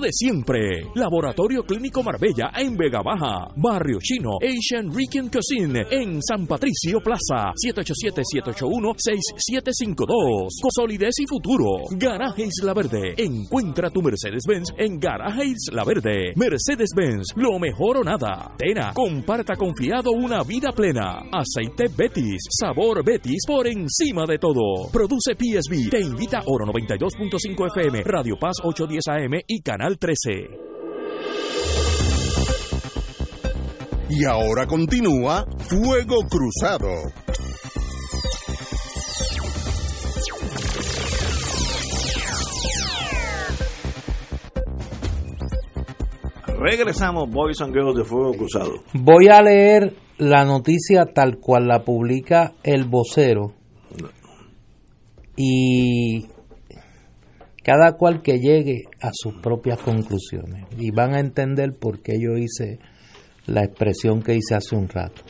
de siempre. Laboratorio Clínico Marbella en Vega Baja. Barrio Chino Asian Rican Cuisine en San Patricio Plaza. 787-781-6752. Solidez y futuro. Garaje Isla Verde. Encuentra tu Mercedes-Benz en Garaje Isla Verde. Mercedes-Benz. Lo mejor o nada. Tena. Comparta confiado una vida plena. Aceite Betis. Sabor Betis por encima de todo. Produce PSB. Te invita Oro 92.5 FM. Radio Paz 810 AM y Canal 13. Y ahora continúa Fuego Cruzado. Regresamos, Boys and Girls de Fuego Cruzado. Voy a leer la noticia tal cual la publica el vocero y cada cual que llegue a sus propias conclusiones y van a entender por qué yo hice la expresión que hice hace un rato.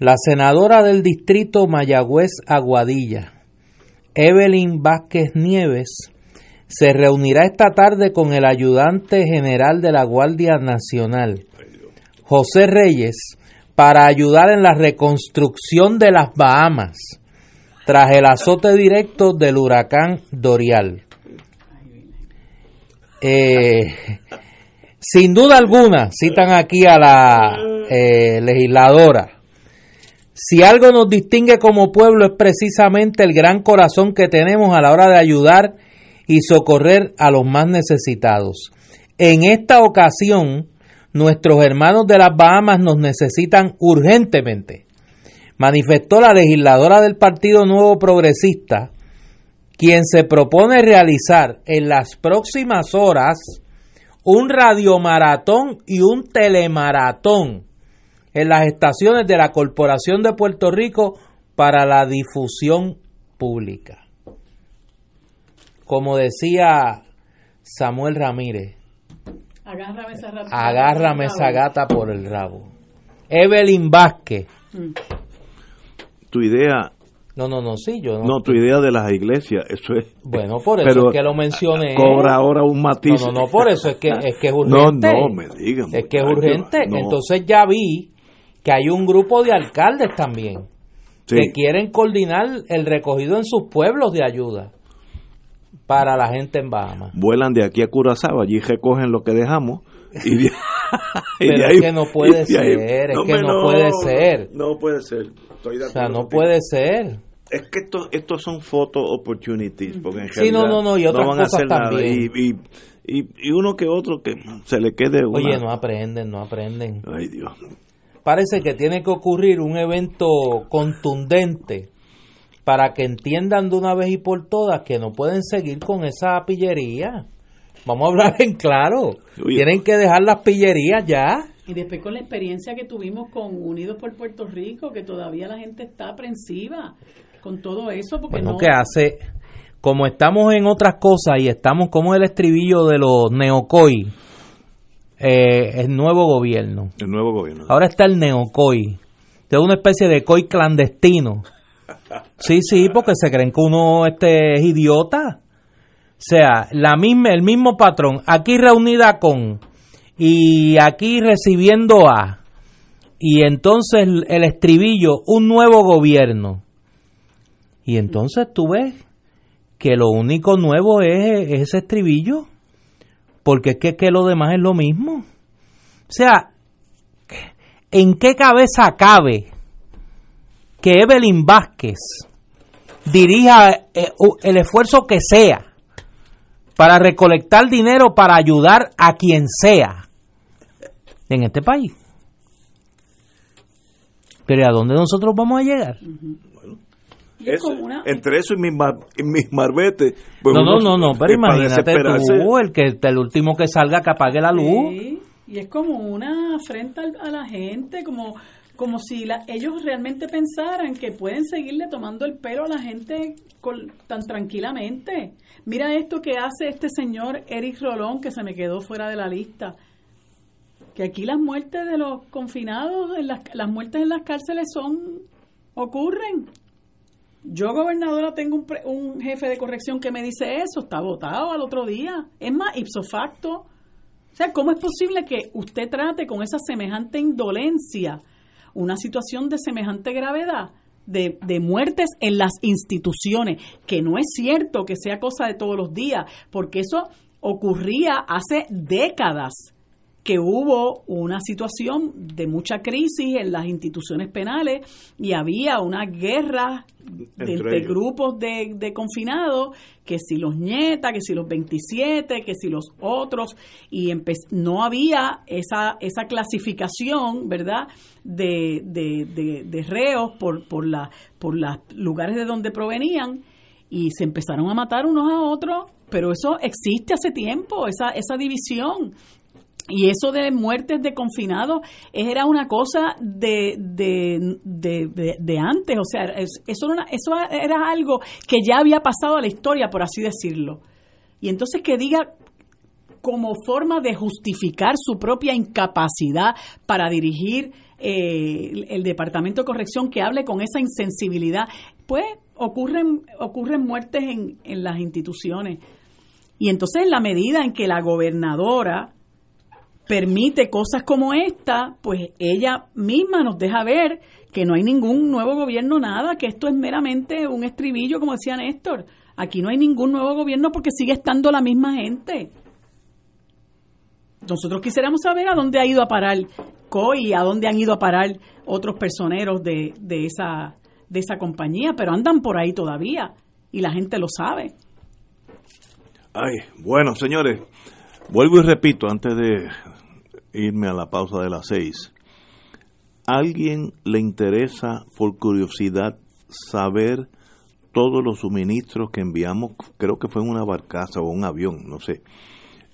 La senadora del distrito Mayagüez Aguadilla, Evelyn Vázquez Nieves, se reunirá esta tarde con el ayudante general de la Guardia Nacional, José Reyes, para ayudar en la reconstrucción de las Bahamas tras el azote directo del huracán Dorial. Eh, sin duda alguna, citan aquí a la eh, legisladora, si algo nos distingue como pueblo es precisamente el gran corazón que tenemos a la hora de ayudar y socorrer a los más necesitados. En esta ocasión, nuestros hermanos de las Bahamas nos necesitan urgentemente, manifestó la legisladora del Partido Nuevo Progresista, quien se propone realizar en las próximas horas un radiomaratón y un telemaratón en las estaciones de la Corporación de Puerto Rico para la difusión pública. Como decía Samuel Ramírez, Agárrame esa, rata- agárrame esa gata por el rabo. Evelyn Vázquez. Tu idea, No, no, no, sí, yo no. no, tu idea de las iglesias, eso es. Bueno, por eso Pero es que lo mencioné. Cobra ahora un No, matiz. no, no, por eso es que es, que es *laughs* No, urgente. no, me digan. Es que es urgente. no. Entonces ya vi que hay un grupo de alcaldes también Sí. que quieren coordinar el recogido en sus pueblos de ayuda para la gente en Bahamas. Vuelan de aquí a Curazao, allí recogen lo que dejamos. Y de, *laughs* y Pero es que no puede ahí- ser, es que no puede ser. No puede ser. Estoy de O sea, no puede ser. Es que esto- estos son photo opportunities, porque en Sí, no, realidad no, no, y otras van a hacer nada. también. Y, y, y, y uno que otro que se le quede una... Oye, no aprenden, no aprenden. Ay, Dios. Parece que tiene que ocurrir un evento contundente para que entiendan de una vez y por todas que no pueden seguir con esa pillería. Vamos a hablar en claro. Oye. Tienen que dejar las pillerías ya. Y después con la experiencia que tuvimos con Unidos por Puerto Rico, que todavía la gente está aprensiva con todo eso, porque Bueno, no... que hace, como estamos en otras cosas y estamos como el estribillo de los neocoy, eh, el nuevo gobierno. El nuevo gobierno. Ahora está el neocoy. Es una especie de coy clandestino. Sí, sí, porque se creen que uno este, es idiota. O sea, la misma, el mismo patrón. Aquí reunida con y aquí recibiendo a. Y entonces el, estribillo, un nuevo gobierno. Y entonces tú ves que lo único nuevo es, es ese estribillo. Porque es que, que lo demás es lo mismo. O sea, ¿en qué cabeza cabe que Evelyn Vázquez dirija eh, el esfuerzo que sea para recolectar dinero para ayudar a quien sea en este país? Pero ¿y ¿a dónde nosotros vamos a llegar? Es entre eso y mis, mar- y mis marbetes. pues No, no, no, no, pero imagínate tú, el que el último que salga que apague la luz. Sí, y es como una afrenta a la gente, como, como si la- ellos realmente pensaran que pueden seguirle tomando el pelo a la gente con- tan tranquilamente. Mira esto que hace este señor Eric Rolón, que se me quedó fuera de la lista. Que aquí las muertes de los confinados, en las, las muertes en las cárceles son ocurren. Yo, gobernadora, tengo un, pre- un jefe de corrección que me dice eso, está votado al otro día. Es más, ipso facto. O sea, ¿cómo es posible que usted trate con esa semejante indolencia una situación de semejante gravedad? De, de muertes en las instituciones, que no es cierto que sea cosa de todos los días, porque eso ocurría hace décadas que hubo una situación de mucha crisis en las instituciones penales y había una guerra de, Entre grupos de, de confinados, que si los nietas, que si los 27, que si los otros, y no había esa, esa clasificación, ¿verdad?, de, de, de- de reos por, por, la, por los lugares de donde provenían, y se empezaron a matar unos a otros, pero eso existe hace tiempo, esa, esa división. Y eso de muertes de confinados era una cosa de, de, de, antes, o sea, eso era, eso era algo que ya había pasado a la historia, por así decirlo. Y entonces que diga como forma de justificar su propia incapacidad para dirigir eh, el Departamento de Corrección, que hable con esa insensibilidad, pues ocurren, ocurren muertes en, en las instituciones. Y entonces en la medida en que la gobernadora permite cosas como esta, pues ella misma nos deja ver que no hay ningún nuevo gobierno, nada, que esto es meramente un estribillo, como decía Néstor. Aquí no hay ningún nuevo gobierno porque sigue estando la misma gente. Nosotros quisiéramos saber a dónde ha ido a parar COI y a dónde han ido a parar otros personeros de, de, esa, de esa compañía, pero andan por ahí todavía y la gente lo sabe. Ay, bueno, señores, vuelvo y repito antes de irme a la pausa de las seis. ¿Alguien le interesa por curiosidad saber todos los suministros que enviamos? Creo que fue en una barcaza o un avión, no sé.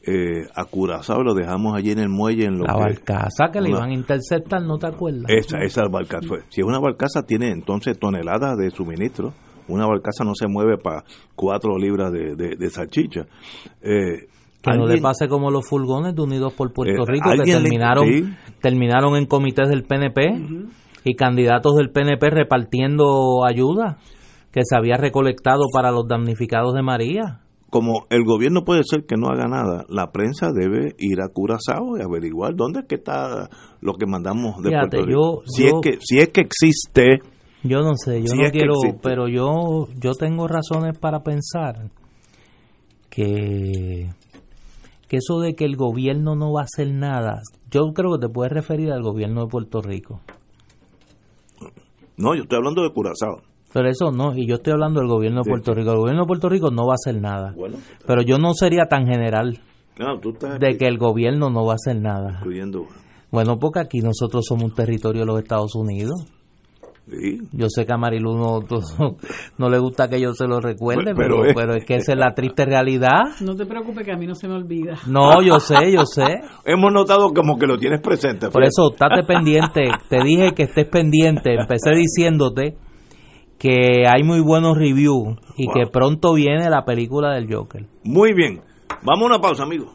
Eh, a Curazao lo dejamos allí en el muelle. En lo la barcaza que le iban a interceptar, ¿no te acuerdas? Esa, esa barcaza. Si es una barcaza, tiene entonces toneladas de suministros una barcaza no se mueve para cuatro libras de, de, salchicha. Eh, que no le pase como los furgones de Unidos por Puerto eh, Rico que terminaron, terminaron en comités del PNP y candidatos del PNP repartiendo ayuda que se había recolectado para los damnificados de María. Como el gobierno puede ser que no haga nada, la prensa debe ir a Curazao y averiguar dónde es que está lo que mandamos de Puerto Rico. si, es que, si es que existe yo no sé, yo no quiero, pero yo, yo tengo razones para pensar que, que eso de que el gobierno no va a hacer nada, yo creo que te puedes referir al gobierno de Puerto Rico. No, yo estoy hablando de Curazao. Pero eso no, y yo estoy hablando del gobierno de Puerto Rico. El gobierno de Puerto Rico no va a hacer nada. pero yo no sería tan general de que el gobierno no va a hacer nada. Bueno, porque aquí nosotros somos un territorio de los Estados Unidos. Yo sé que a Marilu *laughs* no, le gusta que yo se lo recuerde, pero, pero, es, que esa es la triste realidad. No te preocupes que a mí no se me olvida. No, yo sé, yo sé. *laughs* Hemos notado como que lo tienes presente. Por eso, estate pendiente. Te dije que estés pendiente. Empecé diciéndote que hay muy buenos reviews y que pronto viene la película del Joker. Muy bien. Vamos a una pausa, amigo.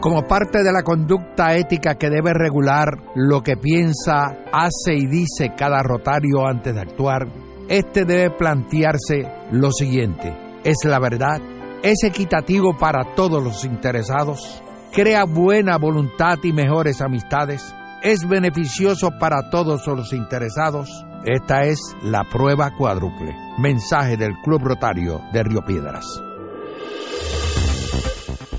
Como parte de la conducta ética que debe regular lo que piensa, hace y dice cada rotario antes de actuar, este debe plantearse lo siguiente: ¿es la verdad? ¿Es equitativo para todos los interesados? crea buena voluntad y mejores amistades, es beneficioso para todos los interesados. Esta es la prueba cuádruple. Mensaje del Club Rotario de Río Piedras.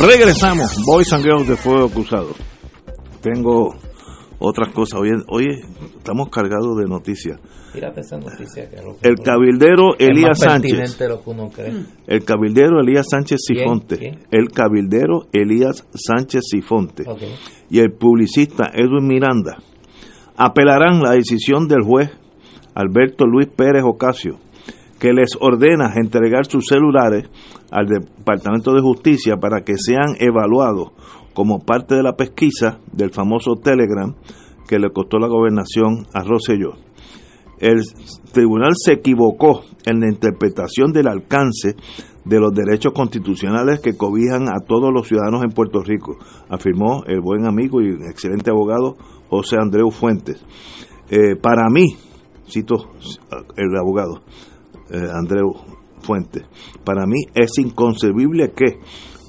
Regresamos, Boys and Girls de Fuego Cruzado. Tengo otras cosas. Hoy, hoy estamos cargados de noticias. Esa noticia que es lo que El uno- cabildero Elías más Sánchez. lo que uno cree. El cabildero Elías Sánchez. Sifonte. ¿Quién? El cabildero Elías Sánchez Sifonte. Ok. Y el publicista Edwin Miranda apelarán la decisión del juez Alberto Luis Pérez Ocasio, que les ordena entregar sus celulares al Departamento de Justicia para que sean evaluados como parte de la pesquisa del famoso Telegram que le costó la gobernación a Rosselló. El tribunal se equivocó en la interpretación del alcance de los derechos constitucionales que cobijan a todos los ciudadanos en Puerto Rico, afirmó el buen amigo y excelente abogado José Andreu Fuentes. Eh, para mí, cito el abogado eh, Andreu Fuentes, para mí es inconcebible que,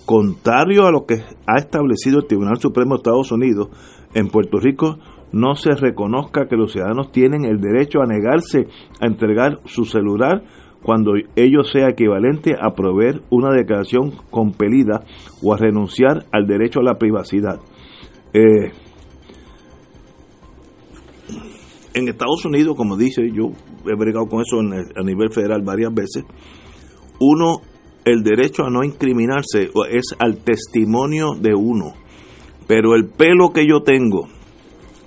contrario a lo que ha establecido el Tribunal Supremo de Estados Unidos, en Puerto Rico no se reconozca que los ciudadanos tienen el derecho a negarse a entregar su celular cuando ello sea equivalente a proveer una declaración compelida o a renunciar al derecho a la privacidad. Eh, en Estados Unidos, como dice, yo he bregado con eso en a nivel federal varias veces, uno, el derecho a no incriminarse es al testimonio de uno. Pero el pelo que yo tengo,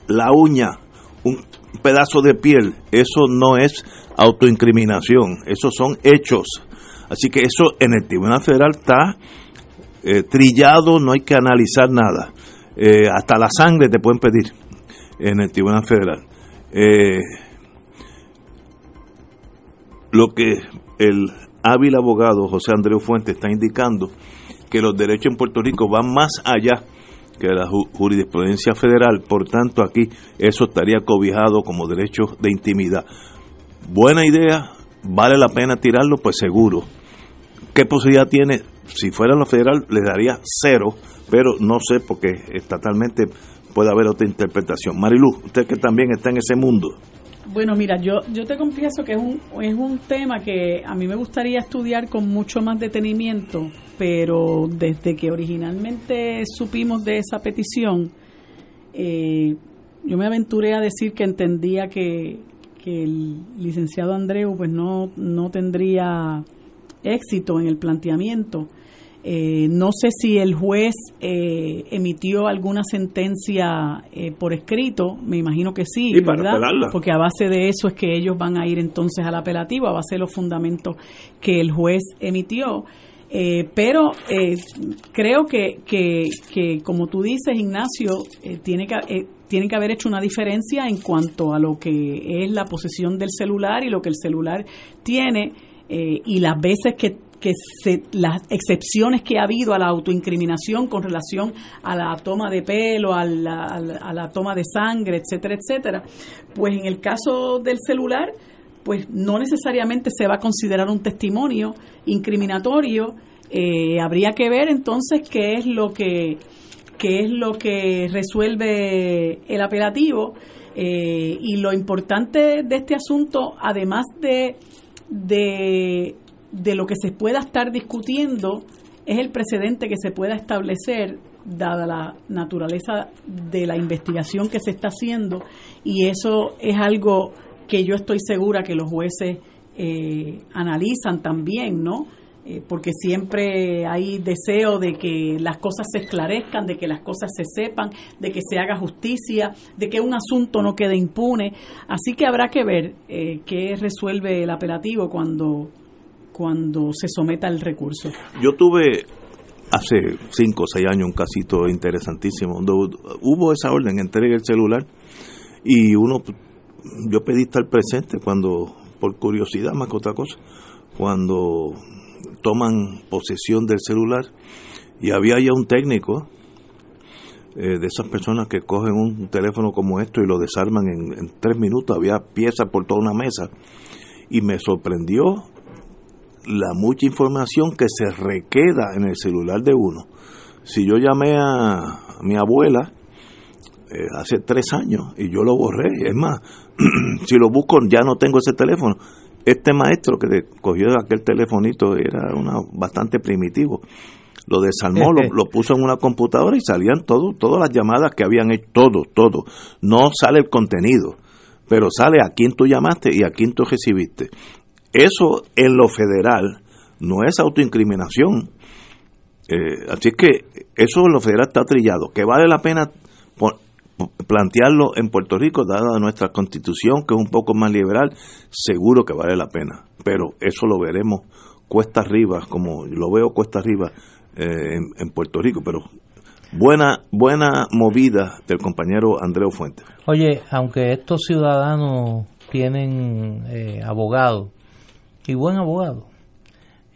la uña, un pedazo de piel, eso no es autoincriminación, esos son hechos. Así que eso en el Tribunal Federal está eh, trillado, no hay que analizar nada. Eh, hasta la sangre te pueden pedir en el Tribunal Federal. Eh, lo que el hábil abogado José Andreu Fuentes está indicando, que los derechos en Puerto Rico van más allá que la ju- jurisprudencia federal, por tanto aquí eso estaría cobijado como derecho de intimidad. Buena idea, vale la pena tirarlo, pues seguro. ¿Qué posibilidad tiene? Si fuera lo federal le daría cero, pero no sé porque estatalmente puede haber otra interpretación. Marilu, usted que también está en ese mundo. Bueno, mira, yo, yo te confieso que es un, es un tema que a mí me gustaría estudiar con mucho más detenimiento, pero desde que originalmente supimos de esa petición, eh, yo me aventuré a decir que entendía que, que el licenciado Andreu pues no, no tendría éxito en el planteamiento. Eh, no sé si el juez eh, emitió alguna sentencia eh, por escrito, me imagino que sí, ¿verdad? Porque a base de eso es que ellos van a ir entonces al apelativo, a base de los fundamentos que el juez emitió. Eh, pero eh, creo que, que, que, como tú dices, Ignacio, eh, tiene, que, eh, tiene que haber hecho una diferencia en cuanto a lo que es la posesión del celular y lo que el celular tiene y las veces que, que se, las excepciones que ha habido a la autoincriminación con relación a la toma de pelo, a la, a la- toma de sangre, etcétera, etcétera. Pues en el caso del celular, pues no necesariamente se va a considerar un testimonio incriminatorio. Eh, habría que ver entonces qué es lo que qué es lo que resuelve el apelativo eh, y lo importante de este asunto, además de, de, de lo que se pueda estar discutiendo, es el precedente que se pueda establecer dada la naturaleza de la investigación que se está haciendo y eso es algo que yo estoy segura que los jueces eh, analizan también, ¿no? Eh, porque siempre hay deseo de que las cosas se esclarezcan, de que las cosas se sepan, de que se haga justicia, de que un asunto no quede impune. Así que habrá que ver eh, qué resuelve el apelativo cuando, cuando se someta el recurso. Yo tuve hace cinco o seis años un casito interesantísimo donde hubo esa orden, entregue el celular y uno, yo pedí estar presente cuando, por curiosidad más que otra cosa, cuando toman posesión del celular y había ya un técnico eh, de esas personas que cogen un teléfono como esto y lo desarman en, en tres minutos, había piezas por toda una mesa y me sorprendió la mucha información que se requeda en el celular de uno. Si yo llamé a, mi abuela eh, hace tres años y yo lo borré, es más, *clears throat* si lo busco ya no tengo ese teléfono. Este maestro que cogió aquel telefonito era una, bastante primitivo. Lo desarmó, lo, *laughs* lo, puso en una computadora y salían todo, todas las llamadas que habían hecho, todo, todo. No sale el contenido, pero sale a quién tú llamaste y a quién tú recibiste. Eso en lo federal no es autoincriminación. Eh, así que eso en lo federal está trillado. Que vale la pena plantearlo en Puerto Rico, dada nuestra constitución, que es un poco más liberal, seguro que vale la pena. Pero eso lo veremos cuesta arriba, como lo veo cuesta arriba eh, en, Puerto Rico. Pero buena buena movida del compañero Andreu Fuentes. Oye, aunque estos ciudadanos tienen eh, abogados, y buen abogado.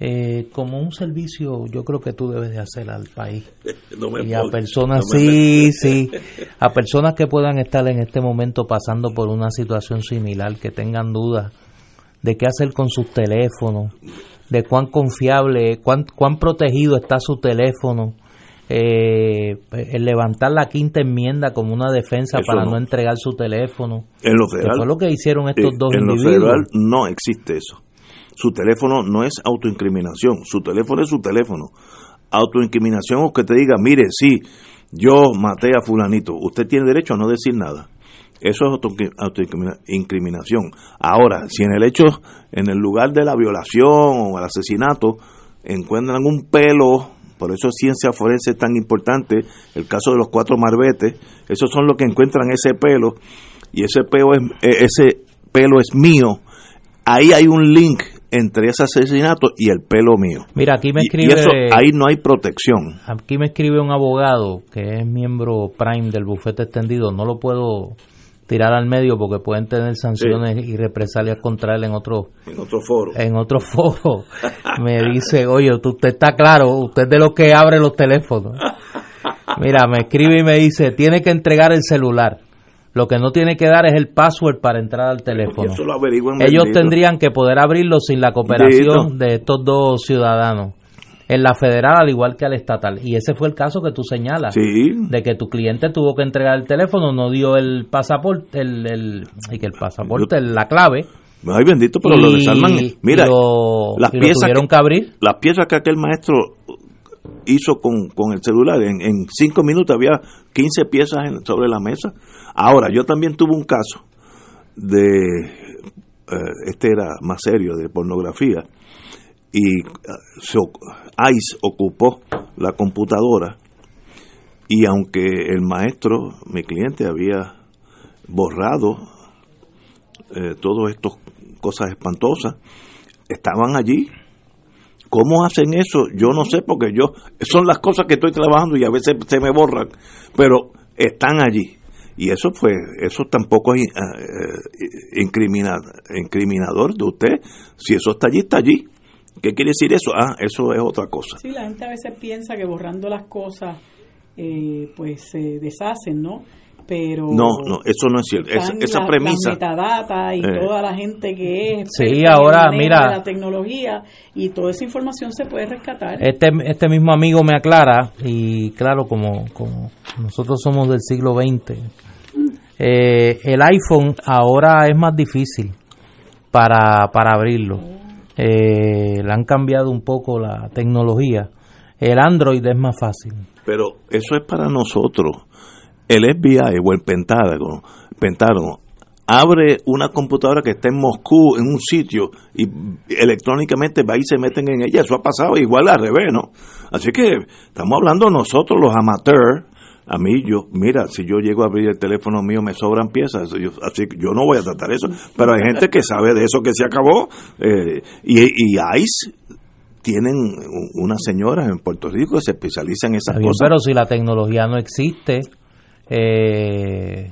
Eh, como un servicio yo creo que tú debes de hacer al país *laughs* y a personas sí sí a *laughs* personas que puedan estar en este momento pasando por una situación similar que tengan dudas de qué hacer con sus teléfonos de cuán confiable cuán, cuán protegido está su teléfono eh, el levantar la quinta enmienda como una defensa para no. entregar su teléfono en lo federal fue lo que hicieron estos eh, dos en individuos lo federal no existe eso su teléfono no es autoincriminación, su teléfono es su teléfono. Autoincriminación o que te diga, mire, sí, yo maté a fulanito, usted tiene derecho a no decir nada. Eso es autoincriminación. Ahora, si en el hecho, en el lugar de la violación o el asesinato, encuentran un pelo, por eso ciencia forense es tan importante, el caso de los cuatro marbetes, esos son los que encuentran ese pelo, y ese pelo es, e, ese pelo es mío, ahí hay un link entre ese asesinato y el pelo mío. Mira, aquí me escribe. Y, eso, ahí no hay protección. Aquí me escribe un abogado que es miembro Prime del bufete extendido. No lo puedo tirar al medio porque pueden tener sanciones y represalias contra él en otro en otro foro en otro *laughs* foro *laughs* me dice oye usted está claro usted es de los que abre los teléfonos *laughs* mira me escribe y me dice tiene que entregar el celular lo que no tiene que dar es el password para entrar al teléfono. Ellos tendrían que poder abrirlo sin la cooperación de estos dos ciudadanos. En la federal, al igual que al estatal. Y ese fue el caso que tú señalas. De que tu cliente tuvo que entregar el teléfono, no dio el pasaporte, el, el y que el pasaporte, la clave. Ay, bendito, pero lo desarman. Mira, las piezas que, que abrir. Las piezas que aquel maestro hizo con, con el celular, en, en cinco minutos había 15 piezas sobre la mesa. Ahora, yo también tuve un caso de, eh, este era más serio, de pornografía, y eh, ICE ocupó la computadora y aunque el maestro, mi cliente, había borrado eh, todas estas cosas espantosas, estaban allí. ¿Cómo hacen eso? Yo no sé, porque yo, son las cosas que estoy trabajando y a veces se me borran, pero están allí. Y eso fue eso tampoco es eh, incriminador de usted. Si eso está allí está allí. Qué quiere decir eso ah eso es otra cosa. Sí la gente a veces piensa que borrando las cosas eh, pues se deshacen no pero no no eso no es cierto. Esa premisa la metadata y eh. toda la gente que es sí ahora mira. la tecnología y toda esa información se puede rescatar. Este este mismo amigo me aclara y claro como como nosotros somos del siglo XX eh, el iPhone ahora es más difícil para, para abrirlo. Eh, le han cambiado un poco la tecnología. El Android es más fácil. Pero eso es para nosotros el FBI o el Pentágono, Pentágono abre una computadora que está en Moscú, en un sitio, y electrónicamente va y se meten en ella. Eso ha pasado igual al revés, ¿no? Así que estamos hablando nosotros, los amateurs. A mí, yo, mira, si yo llego a abrir el teléfono mío, me sobran piezas. así que yo no voy a tratar eso. Pero hay gente que sabe de eso que se acabó. Eh, y, y ICE tienen unas señoras en Puerto Rico que se especializan en esas cosas. Pero si la tecnología no existe, eh,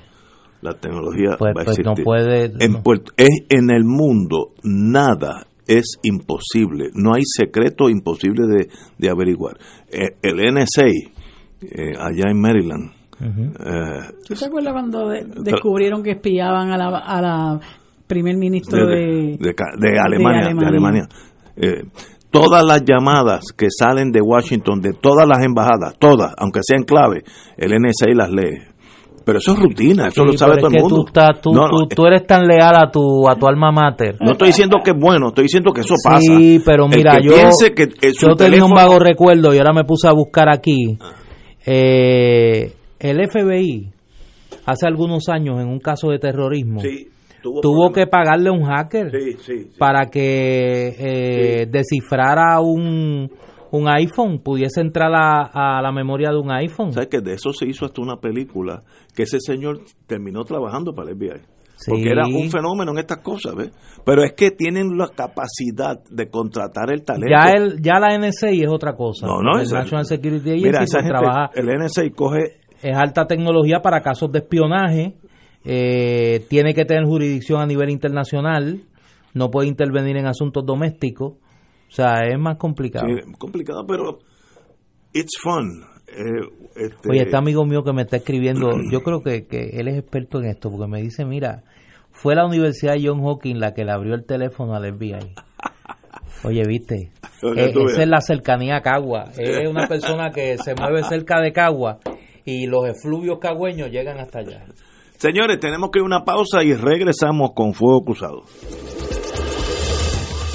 la tecnología pues, va a pues no existir. puede. En, no. Puerto- es- en el mundo nada es imposible, no hay secreto imposible de, de averiguar. Eh, el NSA, eh, allá en Maryland, eh, ¿Tú te acuerdas cuando de- descubrieron que espiaban a la, a la primer ministro de, de, de ca- de Alemania, de Alemania. Alemania. Eh, todas las llamadas que salen de Washington, de todas las embajadas, todas, aunque sean clave, el NSA las lee. Pero eso es rutina, eso Sí, lo sabe todo el mundo. Tú, estás- tú, No, no, tú- tú eres tan leal a tu, a tu alma mater. no estoy diciendo que es bueno, estoy diciendo que eso pasa. Sí, pero El mira, que yo, piense que, eh, su yo tenía un vago recuerdo y ahora me puse a buscar aquí. Eh, el FBI, hace algunos años, en un caso de terrorismo, Sí, tuvo que pagarle a un hacker sí. para que eh, descifrara un, un iPhone, pudiese entrar a, a la memoria de un iPhone. ¿Sabes que de eso se hizo hasta una película que ese señor terminó trabajando para el FBI? Sí. Porque era un fenómeno en estas cosas, ¿ves? Pero es que tienen la capacidad de contratar el talento. Ya, el, ya la NSA es otra cosa. No, no, el esa- National Security Agency Mira, pues, esa gente, trabaja el NSA coge es alta tecnología para casos de espionaje, eh, tiene que tener jurisdicción a nivel internacional, no puede intervenir en asuntos domésticos, o sea, es más complicado. Sí, complicado, pero it's fun. Eh, este, Oye, este amigo mío que me está escribiendo, yo creo que, que él es experto en esto, porque me dice, mira, fue la Universidad de John Hawking la que le abrió el teléfono al FBI. *laughs* Oye, viste, Eh, esa es la cercanía a Cagua, es una persona que se mueve cerca de Cagua y los efluvios cagüeños llegan hasta allá. Señores, tenemos que ir a una pausa y regresamos con Fuego Cruzado.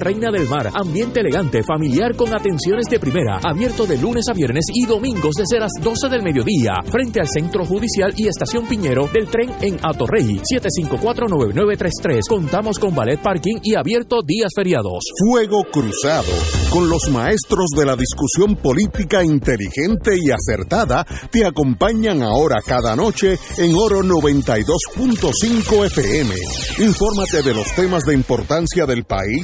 Reina del Mar, ambiente elegante, familiar con atenciones de primera, abierto de lunes a viernes y domingos desde las 12 del mediodía, frente al Centro Judicial y Estación Piñero del tren en Atorrey, 754-9933. Contamos con ballet parking y abierto días feriados. Fuego Cruzado, con los maestros de la discusión política inteligente y acertada, te acompañan ahora cada noche en Oro 92.5 FM. Infórmate de los temas de importancia del país,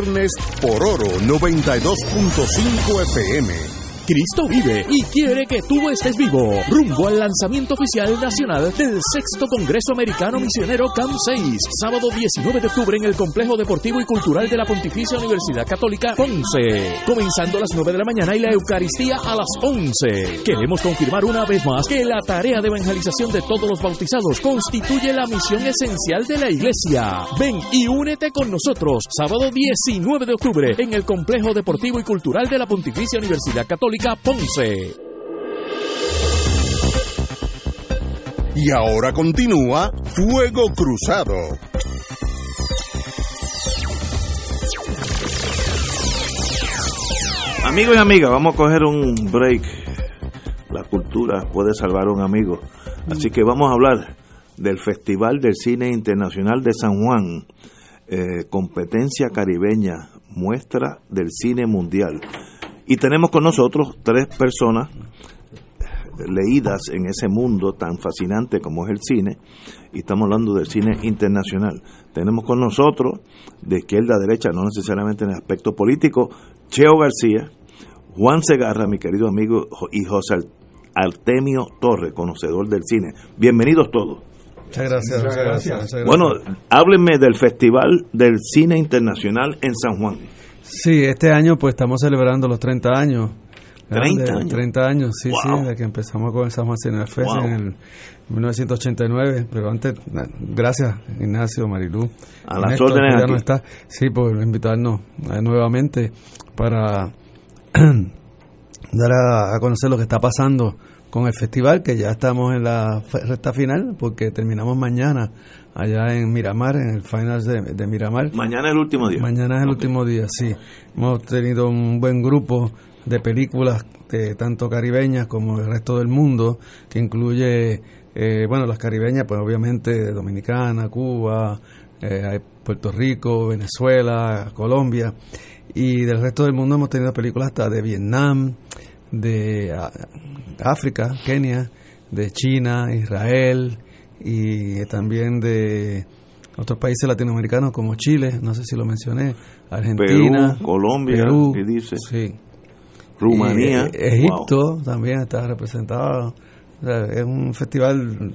por Oro 92.5 FM. Cristo vive y quiere que tú estés vivo. Rumbo al lanzamiento oficial nacional del sexto Congreso Americano Misionero CAM 6, sábado 19 de octubre en el Complejo Deportivo y Cultural de la Pontificia Universidad Católica Ponce. Comenzando a las 9 de la mañana y la Eucaristía a las 11. Queremos confirmar una vez más que la tarea de evangelización de todos los bautizados constituye la misión esencial de la Iglesia. Ven y únete con nosotros sábado 19 de octubre en el Complejo Deportivo y Cultural de la Pontificia Universidad Católica Ponce. Y ahora continúa Fuego Cruzado. Amigos y amigas, vamos a coger un break. La cultura puede salvar a un amigo. Así que vamos a hablar del Festival del Cine Internacional de San Juan, eh, competencia caribeña, muestra del cine mundial. Y tenemos con nosotros tres personas leídas en ese mundo tan fascinante como es el cine, y estamos hablando del cine internacional. Tenemos con nosotros, de izquierda a derecha, no necesariamente en el aspecto político, Cheo García, Juan Segarra, mi querido amigo, y José Artemio Torres, conocedor del cine. Bienvenidos todos. Muchas gracias, muchas gracias. Bueno, háblenme del Festival del Cine Internacional en San Juan. Sí, este año pues estamos celebrando los 30 años. 30 años. 30 años, sí, sí, de que empezamos con el San Cine Fest en el 1989. Pero antes, gracias Ignacio, Marilú. A las órdenes ya no está, sí, por invitarnos eh, nuevamente para *clears throat* dar a, a conocer lo que está pasando con el festival, que ya estamos en la recta final, porque terminamos mañana allá en Miramar, en el final de, Miramar. Mañana es el último día. Mañana es el último día, sí. Hemos tenido un buen grupo de películas, de tanto caribeñas como el resto del mundo, que incluye, eh, bueno, las caribeñas, pues obviamente Dominicana, Cuba, eh, Puerto Rico, Venezuela, Colombia, y del resto del mundo hemos tenido películas hasta de Vietnam, de África, Kenia, de China, Israel y también de otros países latinoamericanos como Chile, no sé si lo mencioné, Argentina, Colombia, Perú, dice? Sí. Rumanía, eh, Egipto también está representado. es un festival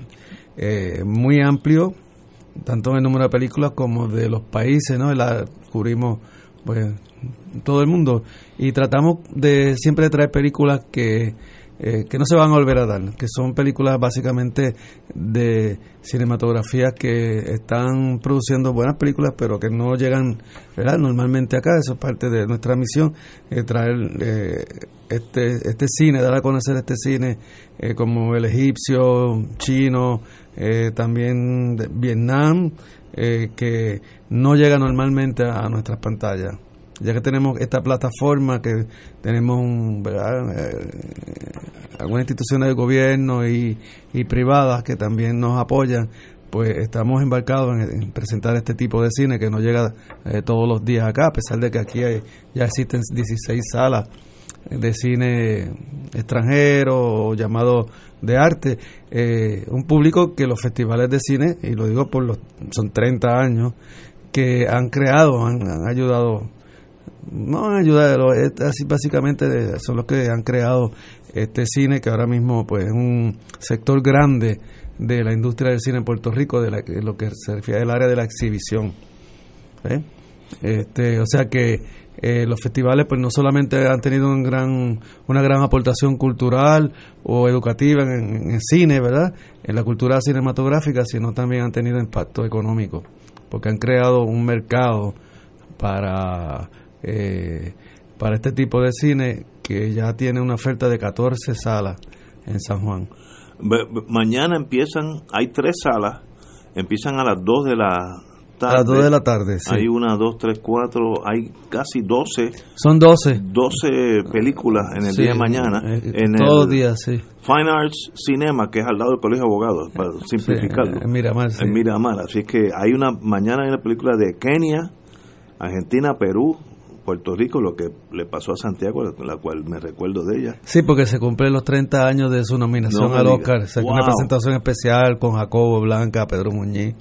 eh, muy amplio, tanto en el número de películas como de los países, ¿no? La, cubrimos pues todo el mundo y tratamos de siempre traer películas que eh, que no se van a volver a dar, que son películas básicamente de cinematografía que están produciendo buenas películas, pero que no llegan ¿verdad? normalmente acá. Eso es parte de nuestra misión, eh, traer eh, este, este cine, dar a conocer este cine como el egipcio, chino, también de Vietnam, que no llega normalmente a nuestras pantallas ya que tenemos esta plataforma, que tenemos eh, algunas instituciones de gobierno y, privadas que también nos apoyan, pues estamos embarcados en, presentar este tipo de cine que no llega eh, todos los días acá, a pesar de que aquí ya existen 16 salas de cine extranjero o llamado de arte, eh, un público que los festivales de cine, y lo digo por los, son 30 años, que han creado, han, han ayudado no ayudarlo, así básicamente son los que han creado este cine que ahora mismo pues es un sector grande de la industria del cine en Puerto Rico, de, lo que se refiere al área de la exhibición. ¿eh? Este, o sea que eh, los festivales pues no solamente han tenido un gran, una gran aportación cultural o educativa en, en cine, ¿verdad? En la cultura cinematográfica, sino también han tenido impacto económico, porque han creado un mercado para eh, para este tipo de cine que ya tiene una oferta de 14 salas en San Juan. Mañana empiezan, hay tres salas, empiezan a las 2 de la tarde. A las 2 de la tarde, sí. Hay una, dos, tres, cuatro, hay casi 12. Son 12. 12 películas en el día de mañana. Eh, en todos los días, sí. Fine Arts Cinema, que es al lado del Colegio de Abogados, para simplificarlo. en Miramar, En Miramar. Así que hay una, mañana hay una película de Kenia, Argentina, Perú, Puerto Rico, lo que le pasó a Santiago, la cual me recuerdo de ella. Sí, porque se cumplen los 30 años de su nominación al Oscar. Una presentación especial con Jacobo Blanca, Pedro Muñiz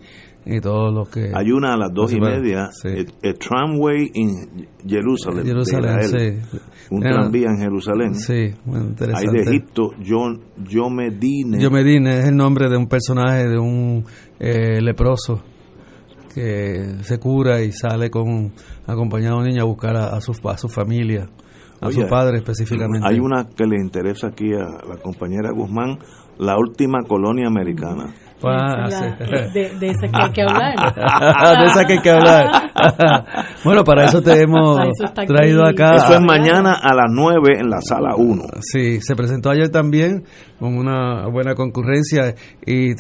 y todos los que... Hay una a las dos y media, el, Tramway en Jerusalén. Jerusalén, sí. Un tranvía en Jerusalén. Sí, muy interesante. Hay de Egipto, John, Yo Medine. Yo Medine es el nombre de un personaje, de un eh, leproso que se cura y sale con acompañado a un niño a buscar a, su, a su familia, a su padre específicamente. Hay una que le interesa aquí a la compañera Guzmán, la última colonia americana. Ah, de, esa que hay que hablar. *laughs* de esa que hay que hablar. *laughs* bueno, para eso te hemos traído acá. Eso es mañana a las 9 en la sala 1. Sí, se presentó ayer también con una buena concurrencia y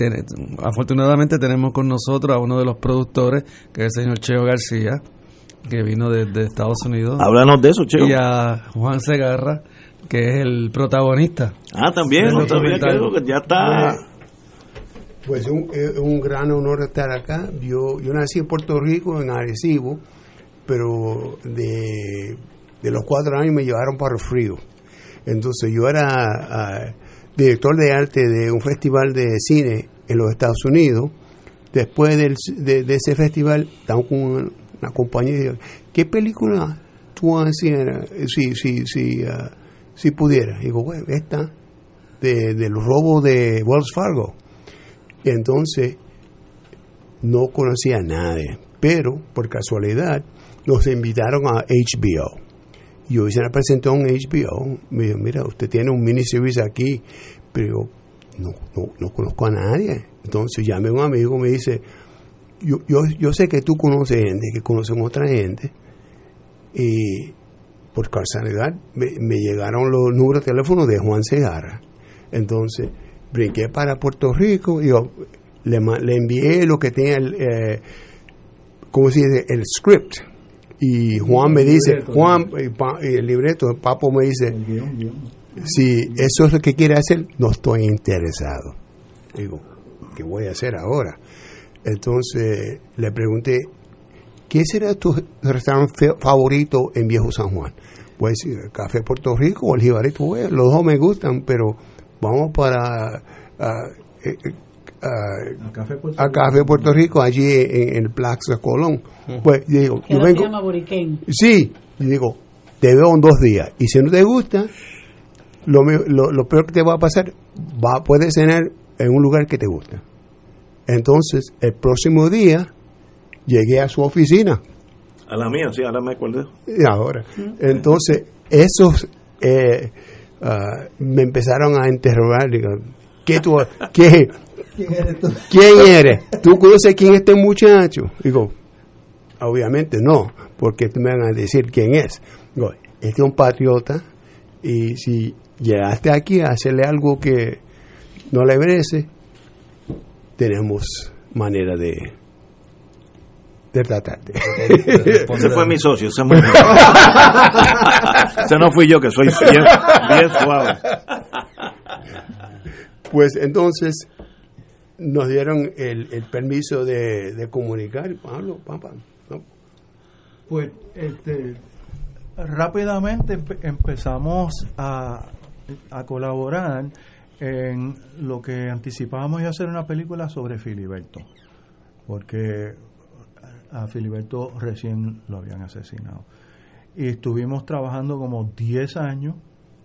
afortunadamente tenemos con nosotros a uno de los productores, que es el señor Cheo García, que vino desde Estados Unidos. Háblanos de eso, Cheo. Y a Juan Segarra, que es el protagonista. Ah, también, no sabía que ya está... Pues es un, gran honor estar acá. Yo, yo nací en Puerto Rico, en Arecibo, pero de, los cuatro años me llevaron para el frío. Entonces yo era ah, director de arte de un festival de cine en los Estados Unidos. Después de, ese festival, estamos con una, compañía y digo, ¿qué película tú hacer si, si, si, uh, si pudieras? Digo, bueno, esta, de, del robo de Wells Fargo entonces no conocía a nadie, pero por casualidad nos invitaron a HBO. Yo hice una presentación en HBO, me dijo, mira, usted tiene un miniseries aquí, pero no, no, no conozco a nadie. Entonces llamé a un amigo, me dice, yo, yo, yo sé que tú conoces gente, que conocen otra gente, y por casualidad me llegaron los números de teléfono de Juan Segarra. Entonces brinqué para Puerto Rico y yo le, le envié lo que tenía el, eh, ¿cómo se dice? El script. Y Juan me dice, Juan, y pa- y el libreto, el papo me dice, si eso es lo que quiere hacer, no estoy interesado. Digo, ¿qué voy a hacer ahora? Entonces le pregunté, ¿qué será tu restaurante favorito en Viejo San Juan? Pues el Café Puerto Rico o el Jibarito. Bueno, los dos me gustan, pero vamos para ah, eh, eh, ah, Café Puerto a Café Puerto Rico, allí en, en el Plaza Colón. Pues yo digo, yo se vengo, llama. Sí, y digo, te veo en dos días. Y si no te gusta, lo, lo, lo peor que te va a pasar, va, puedes cenar en un lugar que te gusta. Entonces, el próximo día, llegué a su oficina. A la mía, sí, ahora me acuerdo. Y ahora. Entonces, esos eh, ah, me empezaron a interrogar. Digo, ¿qué tú, qué, ¿Quién eres tú? ¿Quién eres? ¿Tú conoces quién es este muchacho? Digo, obviamente no, porque me van a decir quién es. Digo, este es un patriota y si llegaste aquí a hacerle algo que no le merece, tenemos manera de, de tratarte. Ese *laughs* fue mi socio, ese, muy- Ese *laughs* no fui yo, que soy bien, bien suave. Pues entonces nos dieron el, el permiso de, de comunicar. Pablo, papá, ¿no? Pues este, rápidamente empe- empezamos a, a colaborar en lo que anticipábamos y hacer una película sobre Filiberto, porque a Filiberto recién lo habían asesinado. Y estuvimos trabajando como 10 años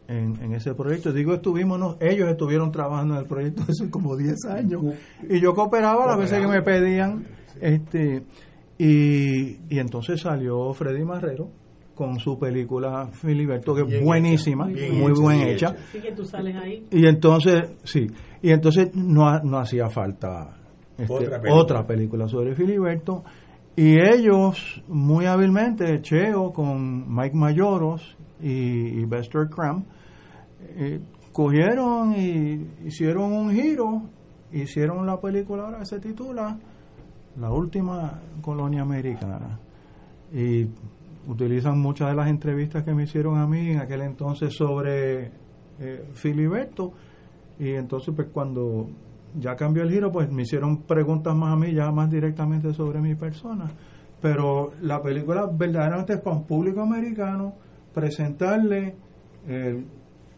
en, en ese proyecto. Digo estuvimos, no, ellos estuvieron trabajando en el proyecto hace como 10 años. Y yo cooperaba las veces que me pedían. este y, y entonces salió Freddy Marrero con su película Filiberto, que es Bien buenísima, hecha, muy, bien buena hecha, hecha. bien Así que tú sales ahí. Y entonces, sí, y entonces no, no hacía falta este, Otra otra, película. película. sobre Filiberto. Y ellos, muy hábilmente, Cheo con Mike Mayoros y, y Bester Cram, eh, cogieron y hicieron un giro, hicieron la película ahora que se titula La última colonia americana. Y utilizan muchas de las entrevistas que me hicieron a mí en aquel entonces sobre eh, Filiberto. Y entonces, pues cuando ya cambió el giro, pues me hicieron preguntas más a mí, ya más directamente sobre mi persona. Pero la película verdaderamente es para un público americano presentarle el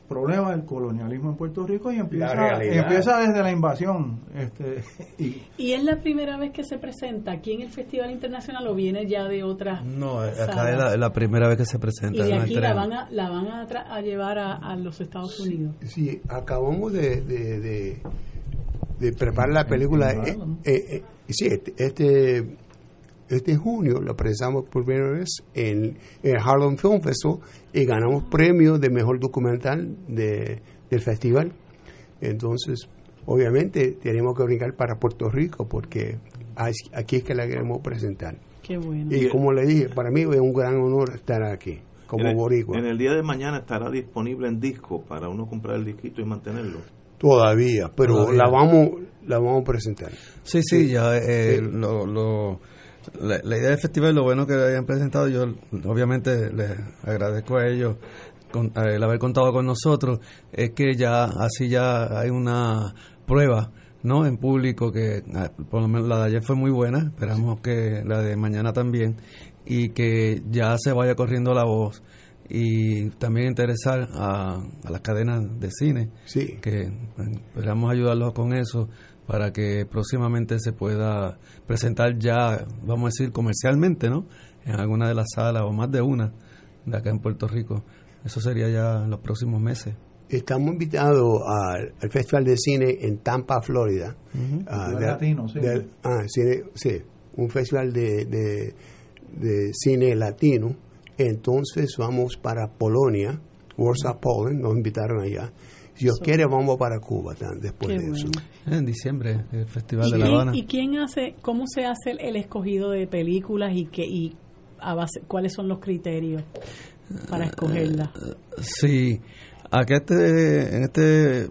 problema del colonialismo en Puerto Rico y empieza, y empieza desde la invasión. Este, *laughs* y, ¿Y es la primera vez que se presenta aquí en el Festival Internacional o viene ya de otras No, acá salas? es la, la primera vez que se Y presenta. de no aquí la van a, la van a, tra- a llevar a, a los Estados Unidos. Sí, acabamos de, de, de, de preparar la película. Eh, eh, eh, sí, este, este, este junio la presentamos por primera vez en el Harlem Film Festival y ganamos premio de mejor documental de, del festival. Entonces, obviamente, tenemos que brincar para Puerto Rico porque aquí es que la queremos presentar. Qué bueno. Y como le dije, para mí es un gran honor estar aquí como en el, boricua. En el día de mañana estará disponible en disco para uno comprar el disquito y mantenerlo. Todavía, pero Todavía. la vamos la vamos a presentar. Sí, sí, ya eh, Sí. lo, lo- la, la idea del festival, lo bueno que hayan presentado, yo obviamente les agradezco a ellos con- el haber contado con nosotros, es que ya así ya hay una prueba no en público que ah, por lo menos la de ayer fue muy buena, esperamos que la de mañana también y que ya se vaya corriendo la voz y también interesar a, a las cadenas de cine Sí. que esperamos ayudarlos con eso para que próximamente se pueda presentar ya, vamos a decir, comercialmente, ¿no? En alguna de las salas o más de una de acá en Puerto Rico. Eso sería ya en los próximos meses. Estamos invitados al, al Festival de Cine en Tampa, Florida. Ah, Festival de- latino, sí. ah, cine- sí, un festival de, de, de cine latino. Entonces vamos para Polonia, Warsaw, Poland, nos invitaron allá. Si Dios quiere, vamos para Cuba tan- después Qué de eso. En diciembre, el Festival ¿Y, de La Habana. y quién hace, cómo se hace el, escogido de películas y qué y a base, cuáles son los criterios para escogerlas? Sí, aquí este, en este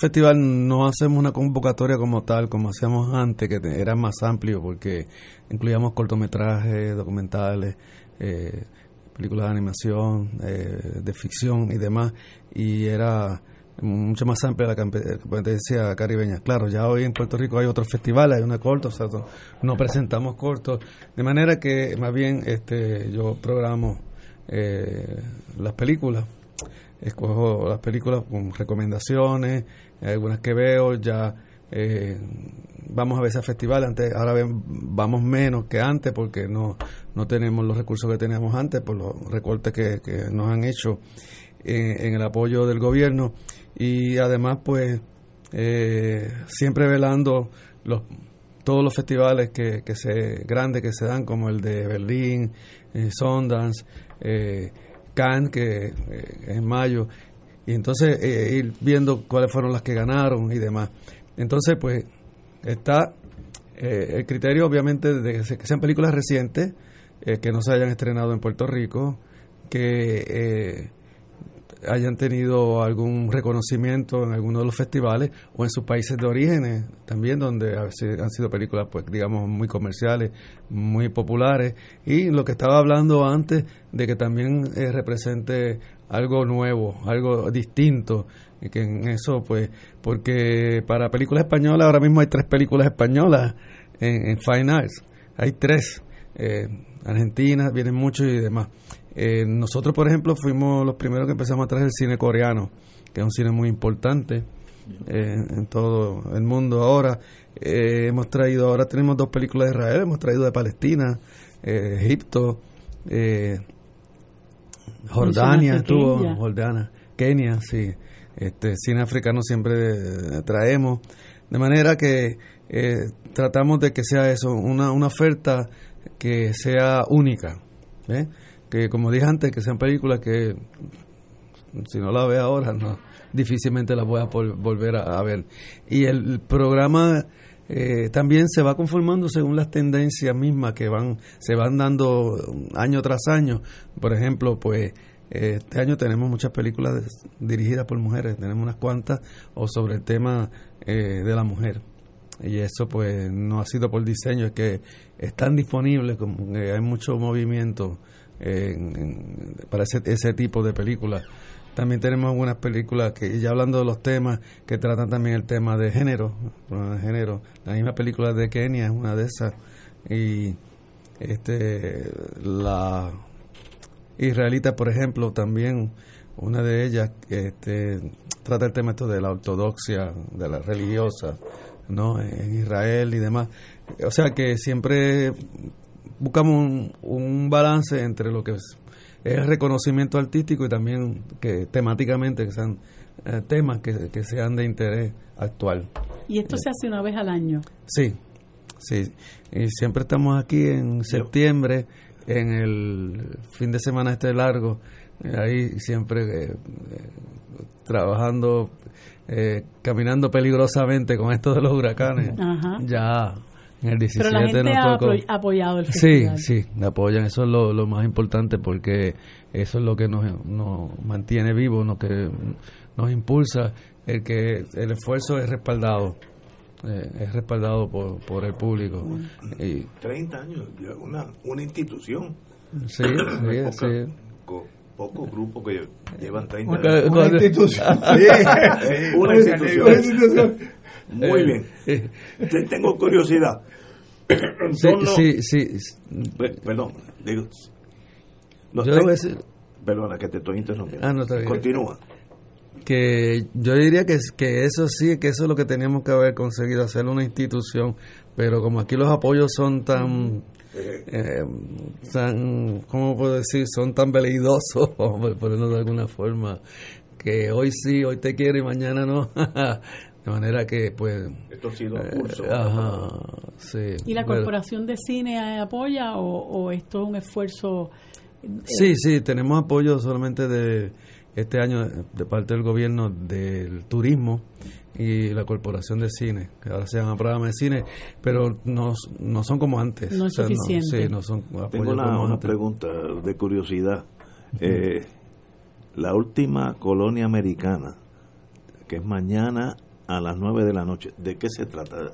festival no hacemos una convocatoria como tal, como hacíamos antes, que era más amplio porque incluíamos cortometrajes, documentales, eh, películas de animación, eh, de ficción y demás, y era mucho más amplia la competencia caribeña. Claro, ya hoy en Puerto Rico hay otros festivales, hay una corta, o sea, no- presentamos cortos, de manera que más bien este yo programo eh, las películas escojo las películas con recomendaciones, algunas que veo, ya eh, vamos a veces a festivales, antes, ahora vamos menos que antes porque no, no tenemos los recursos que teníamos antes por los recortes que, que nos han hecho en, en el apoyo del gobierno y además pues eh, siempre velando los todos los festivales que, que se grandes que se dan como el de Berlín, eh, eh, Cannes que eh, es en mayo y entonces eh, ir viendo cuáles fueron las que ganaron y demás. Entonces pues está eh, el criterio obviamente de que, se- que sean películas recientes eh, que no se hayan estrenado en Puerto Rico, que eh, hayan tenido algún reconocimiento en alguno de los festivales o en sus países de orígenes también donde han sido películas pues digamos muy comerciales muy populares. Y lo que estaba hablando antes de que también eh, represente algo nuevo algo distinto que en eso pues porque para películas españolas ahora mismo hay tres películas españolas en, en Fine Arts hay tres eh, argentinas vienen muchos y demás eh, nosotros, por ejemplo, fuimos los primeros que empezamos a traer el cine coreano, que es un cine muy importante eh, en todo el mundo ahora. Eh, hemos traído, ahora tenemos dos películas de Israel, hemos traído de Palestina, eh, Egipto, eh, Jordania, estuvo, Kenia. Jordania, Kenia, sí. Este, cine africano siempre eh, traemos. De manera que eh, tratamos de que sea eso, una, una oferta que sea única. ¿eh? Que como dije antes, que sean películas que si no la ve ahora, no difícilmente la voy a vol- volver a, ver. Y el programa también se va conformando según las tendencias mismas que van se van dando año tras año. Por ejemplo, pues este año tenemos muchas películas dirigidas por mujeres, tenemos unas cuantas o sobre el tema eh, de la mujer. Y eso pues no ha sido por diseño, es que están disponibles, como hay mucho movimiento en- en- para ese, ese tipo de películas. También tenemos algunas películas que, ya hablando de los temas, que tratan también el tema de género. de género. La misma película de Kenia es una de esas. Y este la israelita, por ejemplo, también una de ellas este, trata el tema esto de la ortodoxia, de la religiosa, ¿no? En Israel y demás. O sea que siempre buscamos un, un balance entre lo que es, reconocimiento artístico y también que temáticamente que sean eh, temas que, que sean de interés actual. Y esto se hace una vez al año. Sí, sí. Y siempre estamos aquí en septiembre, en el fin de semana este largo, eh, ahí siempre eh, eh, trabajando, eh, caminando peligrosamente con esto de los huracanes. Ajá. Ya en el 17 Pero la gente nos ha tocó. apoy- apoyado el Sí, festival. sí, me apoyan. Eso es lo, lo más importante porque eso es lo que nos, nos mantiene vivos, lo que nos impulsa, el que el esfuerzo es respaldado, eh, es respaldado por, por el público. Y, 30 años, una, una institución. sí, sí, Poca- sí. co- Pocos grupos que llevan 30 Una- años. una institución. *laughs* Sí, sí, una institución. Una institución. Muy bien. Te- Tengo curiosidad. Sí, Son los- sí, sí. Pe- Perdón, digo. los Yo decir- Perdona que te estoy interrumpiendo. Ah, no, está bien. Continúa. Que yo diría que, que eso sí, que eso es lo que teníamos que haber conseguido, hacer una institución, pero como aquí los apoyos son tan, eh, tan ¿cómo puedo decir? Son tan veleidosos, *laughs* por ponerlo de alguna forma, que hoy sí, hoy te quiero y mañana no. *laughs* de manera que, pues... Esto ha sido eh, curso. ajá, sí. ¿Y la Bueno, Corporación de Cine apoya o, o esto es un esfuerzo? eh, Sí, sí, tenemos apoyo solamente de este año de parte del gobierno del turismo y la corporación de cine, que ahora se llama programa de cine, pero no, no son como antes. No es suficiente. sí, no son apoyos Tengo una, como una antes. pregunta de curiosidad. Eh, la última colonia americana, que es mañana a las 9 de la noche, ¿de qué se trata?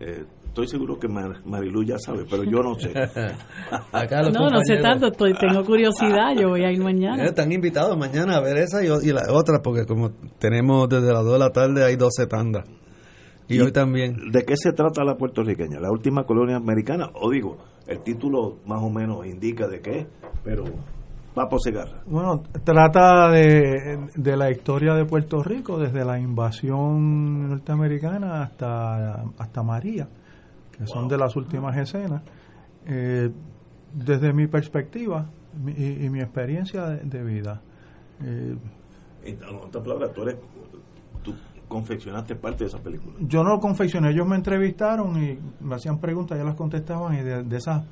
Eh, estoy seguro que Mar- Marilu ya sabe, pero yo no sé. *laughs* Acá los no, no sé tanto, estoy, tengo curiosidad, yo voy a ir mañana. Eh, Están invitados mañana a ver esa y, y la otra, porque como tenemos desde las 2 de la tarde hay 12 tandas. Y, hoy también. ¿De qué se trata la puertorriqueña? ¿La última colonia americana? O digo, el título más o menos indica de qué, pero va por Segarra. Bueno, trata de, de la historia de Puerto Rico desde la invasión norteamericana hasta, hasta María, que son de las últimas escenas. Eh, desde mi perspectiva mi- y, y mi experiencia de, de vida. Eh, En otras palabras, tú, eres, tú confeccionaste parte de esa película. yo no lo confeccioné, ellos me entrevistaron y me hacían preguntas, yo las contestaban y de, de esas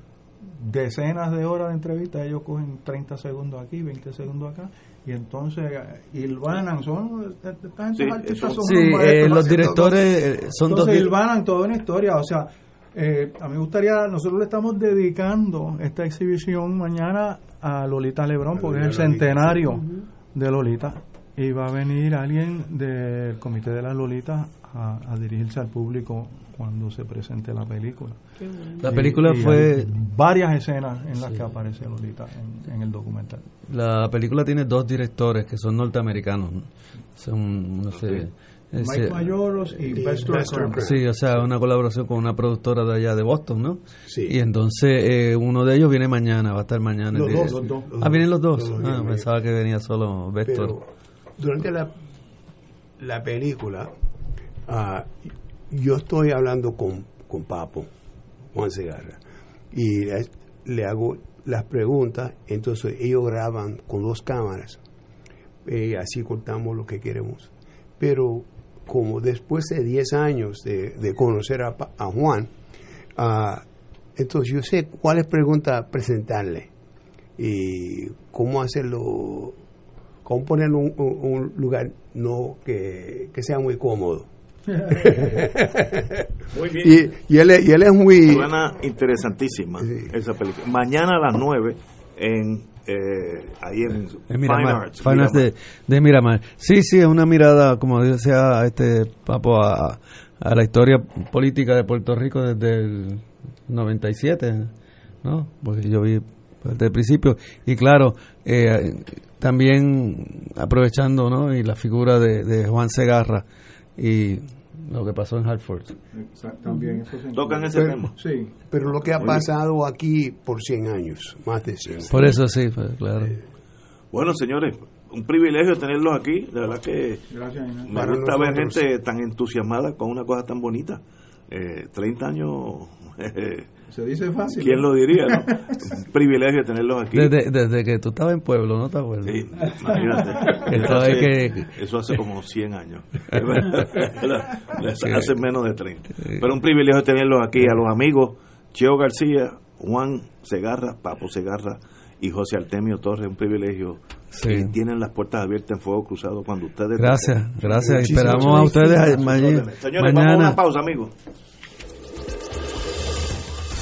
decenas de horas de entrevista ellos cogen 30 segundos aquí, 20 segundos acá y entonces eh, hilvanan, son esta gente Sí, artistas son sí, eh, los directores, eh, son dos entonces di- hilvanan toda una historia, o sea, eh, a mí me gustaría, nosotros le estamos dedicando esta exhibición mañana a Lolita Lebrón porque es el Lolita, centenario de Lolita y va a venir alguien del comité de las Lolitas a, a dirigirse al público cuando se presente la película. Bueno. La película Y- y fue- varias escenas en las Sí. que aparece Lolita en, en el documental. La película tiene dos directores que son norteamericanos. ¿no? Son, no sé. Mike Mayoros y Bester Crump. Sí, o sea, una colaboración con una productora de allá de Boston, ¿no? Sí. Y entonces eh, uno de ellos viene mañana, va a estar mañana. Los el dos, los dos. Ah, vienen los dos. Los dos Ah, vienen. pensaba que venía solo Vector. Pero durante la, la película, ah, yo estoy hablando con, con Papo, Juan Segarra, y le, le hago las preguntas, entonces ellos graban con dos cámaras, y así cortamos lo que queremos. Pero como después de 10 años de, de conocer a, a Juan, ah, entonces yo sé cuáles preguntas presentarle y cómo hacerlo cómo ponerlo en un, lugar no que, que sea muy cómodo. *laughs* Muy bien. Y, y él, es- y él es muy... Suena interesantísima esa película. Mañana a las 9 en, eh, ahí en, En Fine Arts. Fine Arts de, de Miramar. Sí, sí, es una mirada, como decía este Papo, a, a la historia política de Puerto Rico desde el 97, ¿no? Porque yo vi desde el principio. Y claro, eh, también aprovechando, ¿no? Y la figura de, de Juan Segarra y lo que pasó en Hartford. También eso se Tocan ese pero, tema. Sí. pero lo que ha Muy bien. pasado aquí por 100 años, más de 100. Por eso sí, pues, claro. Bueno, señores, un privilegio tenerlos aquí. De verdad que Gracias, Inés. me Para gusta ver nosotros. gente tan entusiasmada con una cosa tan bonita. Eh, 30 años, *laughs* Se dice fácil. ¿quién lo diría? no? *laughs* Un privilegio tenerlos aquí. Desde, desde que tú estabas en pueblo, ¿no te acuerdas? Sí, imagínate. Eso hace, que- eso hace como 100 años. *laughs* hace menos de 30. Pero un privilegio tenerlos aquí, a los amigos Cheo García, Juan Segarra, Papo Segarra y José Artemio Torres. Un privilegio. Sí. que tienen las puertas abiertas en fuego cruzado cuando ustedes. Gracias, gracias. Muchísimas Esperamos a gracias. ustedes A sus ma- órdenes. Señores, vamos a mañana. una pausa, amigos.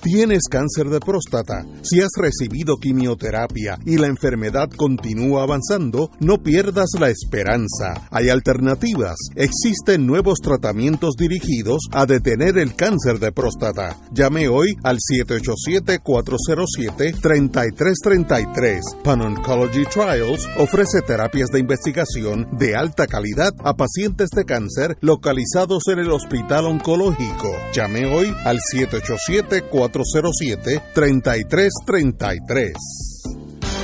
¿Tienes cáncer de próstata? Si has recibido quimioterapia y la enfermedad continúa avanzando, no pierdas la esperanza. Hay alternativas. Existen nuevos tratamientos dirigidos a detener el cáncer de próstata. Llame hoy al 787-407-3333. Pan Oncology Trials ofrece terapias de investigación de alta calidad a pacientes de cáncer localizados en el Hospital Oncológico. Llame hoy al 787-407-3333.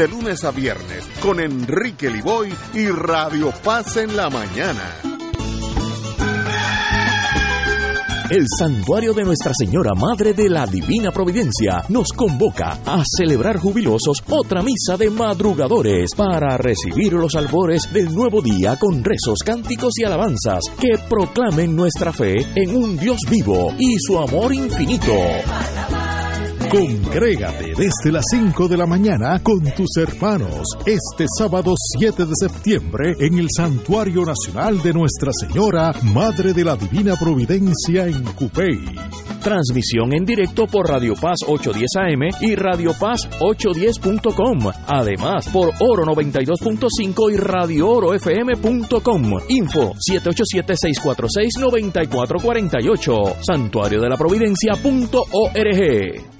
de lunes a viernes con Enrique Liboy y Radio Paz en la mañana. El Santuario de Nuestra Señora Madre de la Divina Providencia nos convoca a celebrar jubilosos otra misa de madrugadores para recibir los albores del nuevo día con rezos, cánticos y alabanzas que proclamen nuestra fe en un Dios vivo y su amor infinito. Congrégate desde las 5 de la mañana con tus hermanos este sábado 7 de septiembre en el Santuario Nacional de Nuestra Señora, Madre de la Divina Providencia en Cupey. Transmisión en directo por Radio Paz 810 AM y Radio Paz 810.com. Además, por Oro 92.5 y Radio Oro FM.com. Info 787-646-9448. Santuario de la Providencia.org.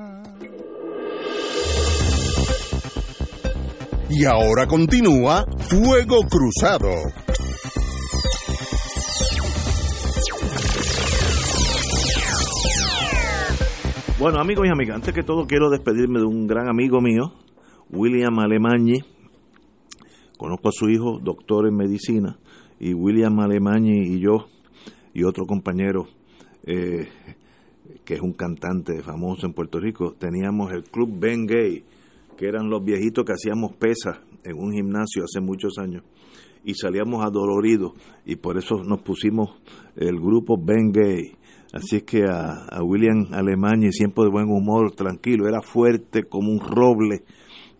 Y ahora continúa Fuego Cruzado. Bueno, amigos y amigas, antes que todo quiero despedirme de un gran amigo mío, William Alemañi. Conozco a su hijo, doctor en medicina, y William Alemañi y yo, y otro compañero, eh, que es un cantante famoso en Puerto Rico, teníamos el Club Ben Gay, que eran los viejitos que hacíamos pesas en un gimnasio hace muchos años, y salíamos adoloridos, y por eso nos pusimos el grupo Ben Gay Así es que a, William Alemania, siempre de buen humor, tranquilo, era fuerte como un roble,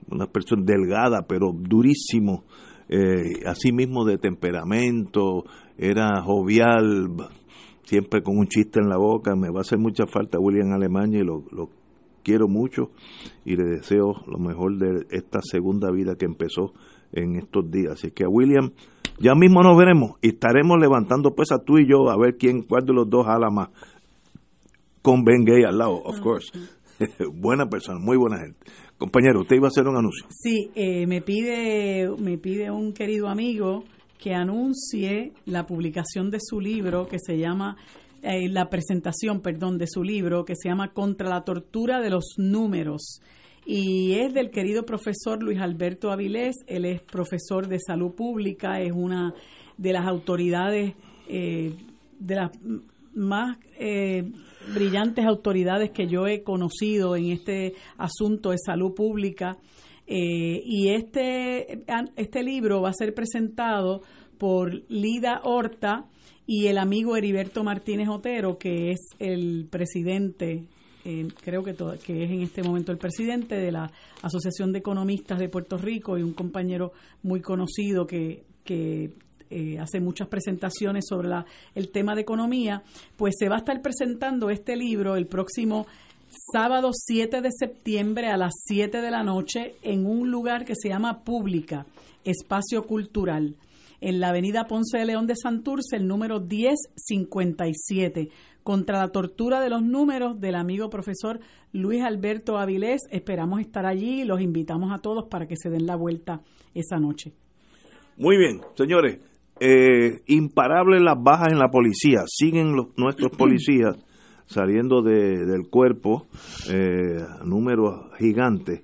una persona delgada, pero durísimo, eh, así mismo de temperamento, era jovial, siempre con un chiste en la boca. Me va a hacer mucha falta William Alemania y lo, lo quiero mucho y le deseo lo mejor de esta segunda vida que empezó en estos días. Así que a William ya mismo nos veremos y estaremos levantando pues a tú y yo a ver quién, cuál de los dos jala más. Con Ben Gay al lado, of course. *laughs* buena persona, muy buena gente. Compañero, usted iba a hacer un anuncio. Sí, eh, me pide me pide un querido amigo que anuncie la publicación de su libro que se llama eh, la presentación, perdón, de su libro que se llama Contra la tortura de los números y es del querido profesor Luis Alberto Avilés. Él es profesor de salud pública, es una de las autoridades, eh, de las más eh, brillantes autoridades que yo he conocido en este asunto de salud pública. Eh, y este, este libro va a ser presentado por Lida Horta y el amigo Heriberto Martínez Otero, que es el presidente eh, creo que, que es en este momento el presidente de la Asociación de Economistas de Puerto Rico y un compañero muy conocido que, que eh, hace muchas presentaciones sobre la, el tema de economía, pues se va a estar presentando este libro el próximo sábado 7 de septiembre a las 7 de la noche en un lugar que se llama Pública, Espacio Cultural, en la avenida Ponce de León de Santurce, el número 1057 contra la tortura de los números del amigo profesor Luis Alberto Avilés. Esperamos estar allí y los invitamos a todos para que se den la vuelta esa noche. Muy bien, señores. Eh, imparables las bajas en la policía. Siguen los, nuestros policías *clears throat* saliendo de, del cuerpo, eh, números gigantes.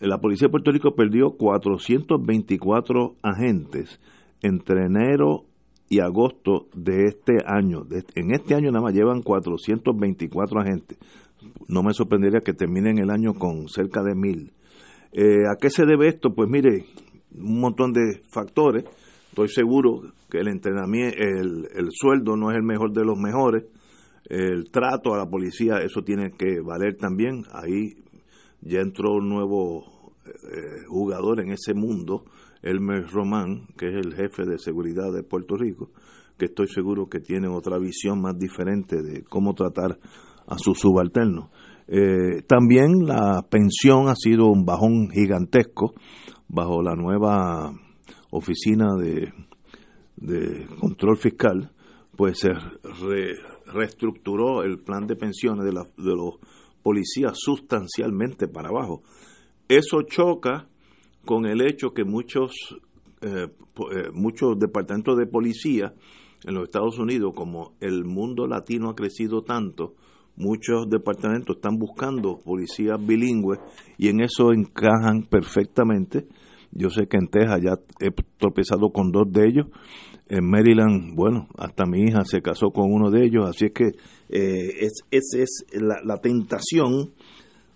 La policía de Puerto Rico perdió 424 agentes entre enero y agosto de este año. en este año nada más llevan 424 agentes. no me sorprendería que terminen el año con cerca de mil. Eh, ¿A qué se debe esto? Pues mire, un montón de factores. Estoy seguro que el entrenamiento, el, el sueldo no es el mejor de los mejores. El trato a la policía, eso tiene que valer también. Ahí ya entró un nuevo eh, jugador en ese mundo, Elmer Román, que es el jefe de seguridad de Puerto Rico, que estoy seguro que tiene otra visión más diferente de cómo tratar a sus subalternos. Eh, también la pensión ha sido un bajón gigantesco bajo la nueva oficina de, control fiscal, pues se reestructuró el plan de pensiones de los policías sustancialmente para abajo. Eso choca con el hecho que muchos, eh, eh, muchos departamentos de policía en los Estados Unidos, como el mundo latino ha crecido tanto, muchos departamentos están buscando policías bilingües y en eso encajan perfectamente. Yo sé que en Texas ya he tropezado con dos de ellos. En Maryland, bueno, hasta mi hija se casó con uno de ellos, así es que eh, es, esa es la, la, tentación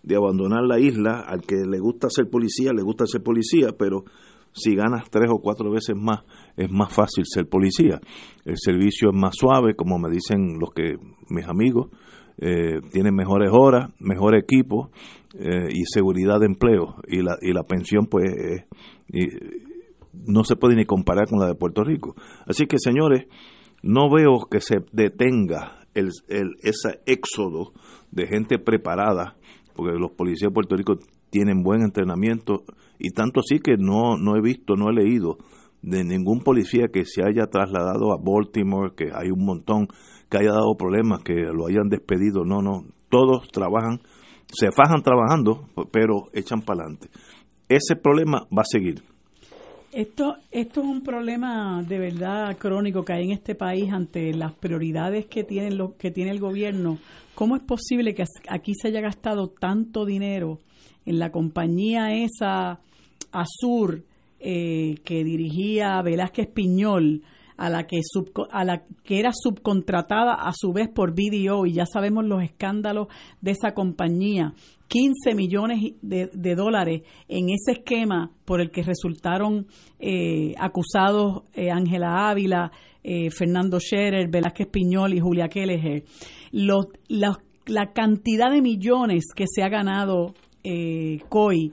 de abandonar la isla. Al que le gusta ser policía, le gusta ser policía, pero si ganas tres o cuatro veces más, es más fácil ser policía. El servicio es más suave, como me dicen los que mis amigos, eh, tiene mejores horas, mejor equipo eh, y seguridad de empleo. Y la, y la pensión, pues, no se puede ni comparar con la de Puerto Rico. Así que, señores, no veo que se detenga el, el, ese éxodo de gente preparada, porque los policías de Puerto Rico tienen buen entrenamiento y tanto así que no, no he visto, no he leído de ningún policía que se haya trasladado a Baltimore, que hay un montón, que haya dado problemas, que lo hayan despedido, no, no, todos trabajan, se fajan trabajando, pero echan para adelante. Ese problema va a seguir. Esto, esto es un problema de verdad crónico que hay en este país ante las prioridades que tiene, lo, que tiene el gobierno. ¿Cómo es posible que aquí se haya gastado tanto dinero en la compañía esa Azur eh, que dirigía Velázquez Piñol? a la que a la que era subcontratada a su vez por BDO y ya sabemos los escándalos de esa compañía 15 millones de, dólares en ese esquema por el que resultaron eh, acusados eh, Ángela Ávila, eh, Fernando Scherer, Velázquez Piñol y Julia Kelleher. la cantidad de millones que se ha ganado COI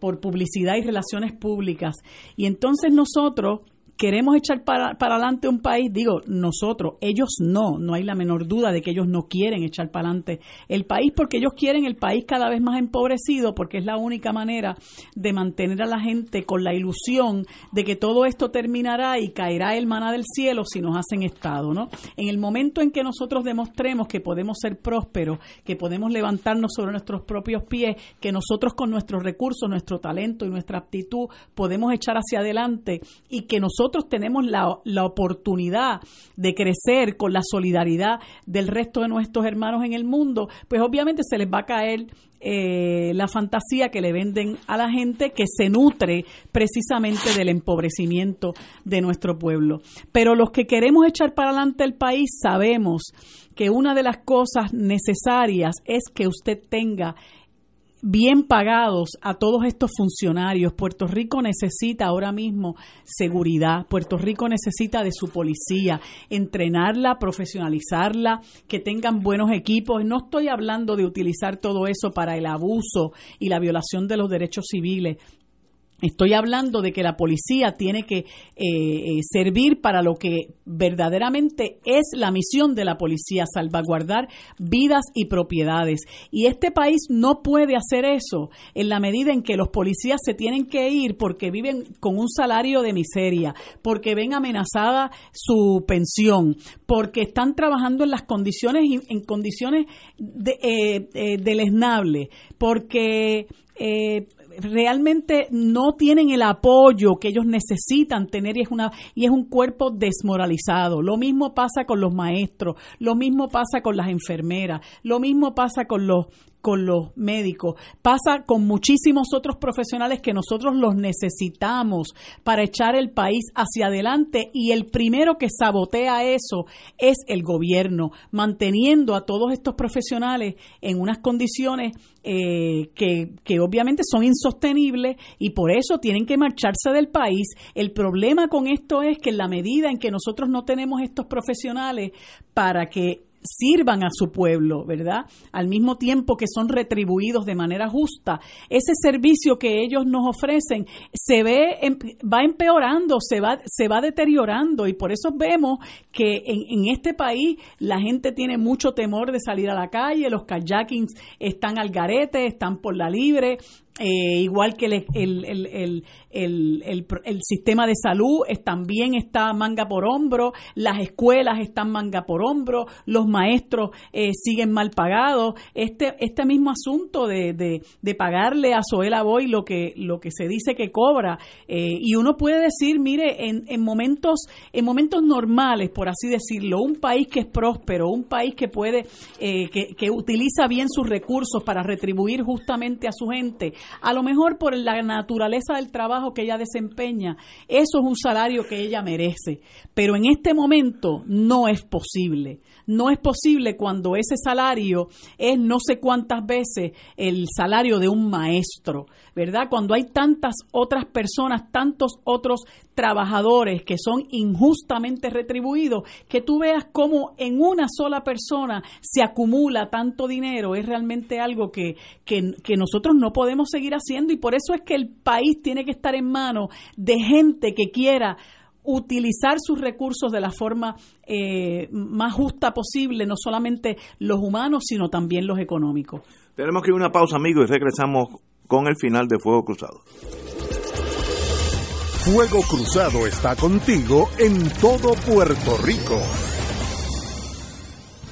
por publicidad y relaciones públicas. Y entonces nosotros queremos echar para, para adelante un país, digo, nosotros, ellos no, no hay la menor duda de que ellos no quieren echar para adelante el país porque ellos quieren el país cada vez más empobrecido porque es la única manera de mantener a la gente con la ilusión de que todo esto terminará y caerá el maná del cielo si nos hacen Estado, ¿no? En el momento en que nosotros demostremos que podemos ser prósperos, que podemos levantarnos sobre nuestros propios pies, que nosotros con nuestros recursos, nuestro talento y nuestra aptitud podemos echar hacia adelante y que nosotros nosotros tenemos la, la oportunidad de crecer con la solidaridad del resto de nuestros hermanos en el mundo, pues obviamente se les va a caer eh, la fantasía que le venden a la gente que se nutre precisamente del empobrecimiento de nuestro pueblo. Pero los que queremos echar para adelante el país sabemos que una de las cosas necesarias es que usted tenga bien pagados a todos estos funcionarios. Puerto Rico necesita ahora mismo seguridad, Puerto Rico necesita de su policía, entrenarla, profesionalizarla, que tengan buenos equipos. No estoy hablando de utilizar todo eso para el abuso y la violación de los derechos civiles. Estoy hablando de que la policía tiene que eh, eh, servir para lo que verdaderamente es la misión de la policía, salvaguardar vidas y propiedades. Y este país no puede hacer eso en la medida en que los policías se tienen que ir porque viven con un salario de miseria, porque ven amenazada su pensión, porque están trabajando en las condiciones, en condiciones de, eh, deleznables, porque realmente no tienen el apoyo que ellos necesitan tener y es una y es un cuerpo desmoralizado. Lo mismo pasa con los maestros, lo mismo pasa con las enfermeras, lo mismo pasa con los con los médicos, pasa con muchísimos otros profesionales que nosotros los necesitamos para echar el país hacia adelante y el primero que sabotea eso es el gobierno, manteniendo a todos estos profesionales en unas condiciones eh, que, que obviamente son insostenibles y por eso tienen que marcharse del país. El problema con esto es que en la medida en que nosotros no tenemos estos profesionales para que sirvan a su pueblo, ¿verdad? Al mismo tiempo que son retribuidos de manera justa, ese servicio que ellos nos ofrecen se ve va empeorando, se va se va deteriorando. Y por eso vemos que en, en este país la gente tiene mucho temor de salir a la calle, los kayakings están al garete, están por la libre, eh, igual que el, el, el, el, sistema de salud también está manga por hombro, las escuelas están manga por hombro, los maestros eh, siguen mal pagados. Este, este mismo asunto de, de, de, pagarle a Zoela Boy lo que, lo que se dice que cobra, eh, y uno puede decir, mire, en, en, momentos, en momentos normales, por así decirlo, un país que es próspero, un país que puede, que, que utiliza bien sus recursos para retribuir justamente a su gente, a lo mejor por la naturaleza del trabajo que ella desempeña, eso es un salario que ella merece. Pero en este momento no es posible. No es posible cuando ese salario es no sé cuántas veces el salario de un maestro, ¿verdad? Cuando hay tantas otras personas, tantos otros trabajadores que son injustamente retribuidos, que tú veas cómo en una sola persona se acumula tanto dinero, es realmente algo que, que, nosotros no podemos seguir haciendo y por eso es que el país tiene que estar en manos de gente que quiera utilizar sus recursos de la forma eh, más justa posible, no solamente los humanos, sino también los económicos. Tenemos que ir una pausa, amigos, y regresamos con el final de Fuego Cruzado. Fuego Cruzado está contigo en todo Puerto Rico.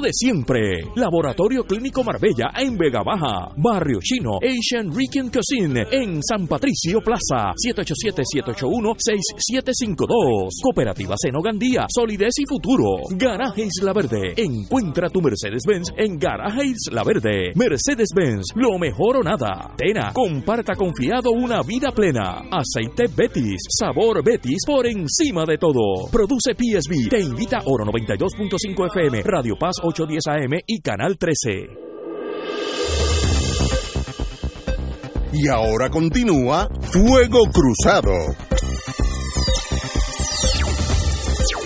de siempre. Laboratorio Clínico Marbella en Vega Baja. Barrio Chino Asian Rican Cuisine en San Patricio Plaza. 787-781-6752. Cooperativa Seno Gandía. Solidez y futuro. Garaje Isla Verde. Encuentra tu Mercedes-Benz en Garaje Isla Verde. Mercedes-Benz. Lo mejor o nada. Tena. Comparta confiado una vida plena. Aceite Betis. Sabor Betis por encima de todo. Produce PSB. Te invita Oro 92.5 FM. Radio Paz 810 AM y Canal 13. Y ahora continúa Fuego Cruzado.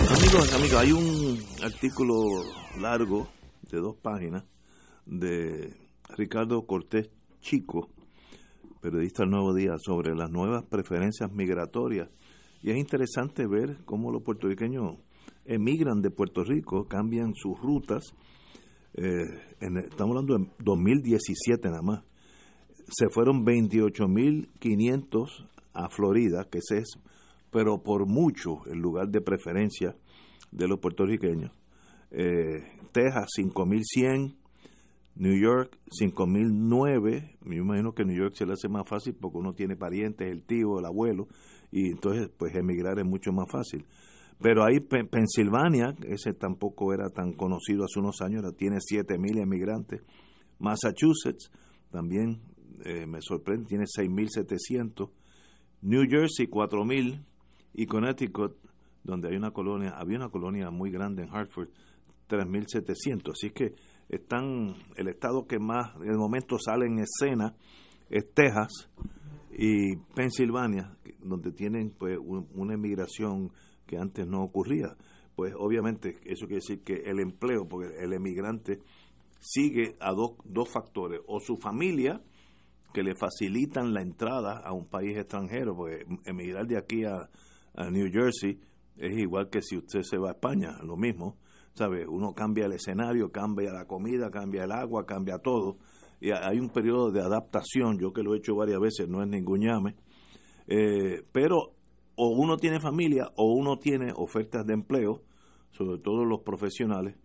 Amigos, amigos, hay un artículo largo de dos páginas de Ricardo Cortés Chico, periodista del Nuevo Día, sobre las nuevas preferencias migratorias. Y es interesante ver cómo los puertorriqueños emigran de Puerto Rico, cambian sus rutas. Eh, en- estamos hablando de 2017 nada más. Se fueron 28.500 a Florida, que ese es, pero por mucho, el lugar de preferencia de los puertorriqueños. Eh, Texas, 5.100. New York, 5.009. Me imagino que New York se le hace más fácil porque uno tiene parientes, el tío, el abuelo, y entonces pues emigrar es mucho más fácil. Pero ahí Pe- Pensilvania, ese tampoco era tan conocido hace unos años, ahora tiene 7.000 emigrantes. Massachusetts también eh, me sorprende, tiene 6.700. New Jersey, 4.000. Y Connecticut, donde hay una colonia, había una colonia muy grande en Hartford, 3.700. Así que están, el estado que más en el momento sale en escena es Texas y Pensilvania, donde tienen pues un- una emigración que antes no ocurría. Pues obviamente eso quiere decir que el empleo, porque el emigrante sigue a dos, dos factores, o su familia, que le facilitan la entrada a un país extranjero, porque emigrar de aquí a, a New Jersey es igual que si usted se va a España, lo mismo, ¿sabe? Uno cambia el escenario, cambia la comida, cambia el agua, cambia todo, y ha- hay un periodo de adaptación, yo que lo he hecho varias veces, no es ningún llame, eh, pero o uno tiene familia o uno tiene ofertas de empleo, sobre todo los profesionales,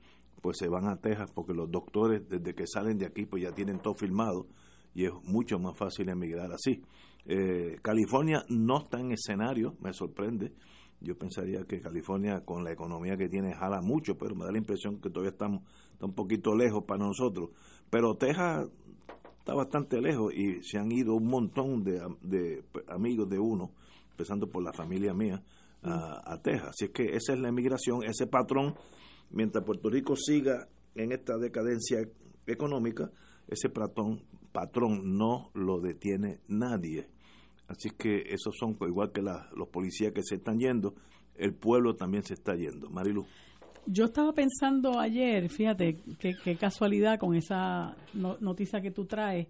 pues se van a Texas porque los doctores desde que salen de aquí pues ya tienen todo filmado y es mucho más fácil emigrar así. Eh, California no está en escenario, me sorprende. Yo pensaría que California con la economía que tiene jala mucho, pero me da la impresión que todavía estamos está un poquito lejos para nosotros. Pero Texas está bastante lejos y se han ido un montón de, de amigos de uno, empezando por la familia mía, a, a Texas. Así es que esa es la emigración, ese patrón, mientras Puerto Rico siga en esta decadencia económica, ese patrón, patrón no lo detiene nadie. Así que esos son, igual que la- los policías que se están yendo, el pueblo también se está yendo. Marilu. Yo estaba pensando ayer, fíjate, qué, qué casualidad con esa no- noticia que tú traes.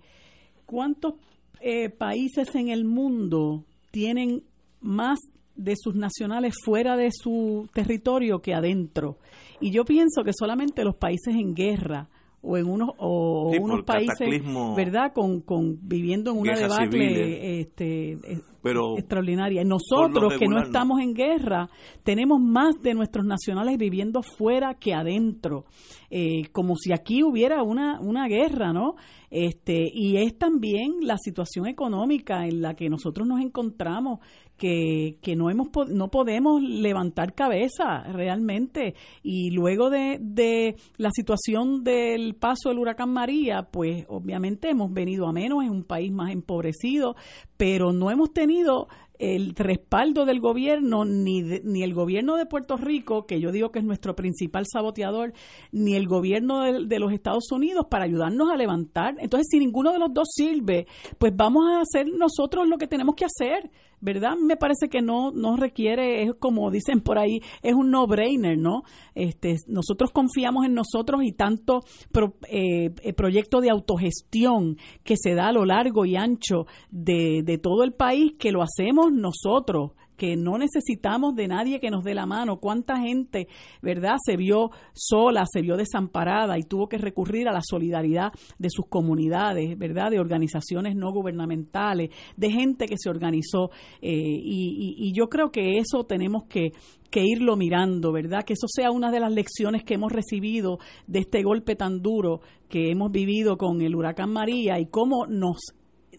¿Cuántos eh, países en el mundo tienen más de sus nacionales fuera de su territorio que adentro? Y yo pienso que solamente los países en guerra o en unos o Sí, unos países. ¿verdad? Con, con viviendo en una debacle civiles. este, Pero extraordinaria. Nosotros que no. estamos en guerra, tenemos más de nuestros nacionales viviendo fuera que adentro, Eh, como si aquí hubiera una, una guerra, ¿no? Este, y es también la situación económica en la que nosotros nos encontramos, que, que no, hemos, no podemos levantar cabeza realmente. Y luego de, la situación del paso del huracán María, pues obviamente hemos venido a menos, es un país más empobrecido, pero no hemos tenido el respaldo del gobierno, ni, de- ni el gobierno de Puerto Rico, que yo digo que es nuestro principal saboteador, ni el gobierno de los Estados Unidos para ayudarnos a levantar. Entonces, si ninguno de los dos sirve, pues vamos a hacer nosotros lo que tenemos que hacer, ¿verdad? Me parece que no, no requiere, es como dicen por ahí, es un no-brainer, ¿no? Este, nosotros confiamos en nosotros y tanto pro- eh, eh, proyecto de autogestión que se da a lo largo y ancho de, de todo el país que lo hacemos nosotros que no necesitamos de nadie que nos dé la mano. ¿Cuánta gente, verdad, se vio sola, se vio desamparada y tuvo que recurrir a la solidaridad de sus comunidades, verdad, de organizaciones no gubernamentales, de gente que se organizó? eh, y, y- yo creo que eso tenemos que que irlo mirando, ¿verdad? Que eso sea una de las lecciones que hemos recibido de este golpe tan duro que hemos vivido con el huracán María y cómo nos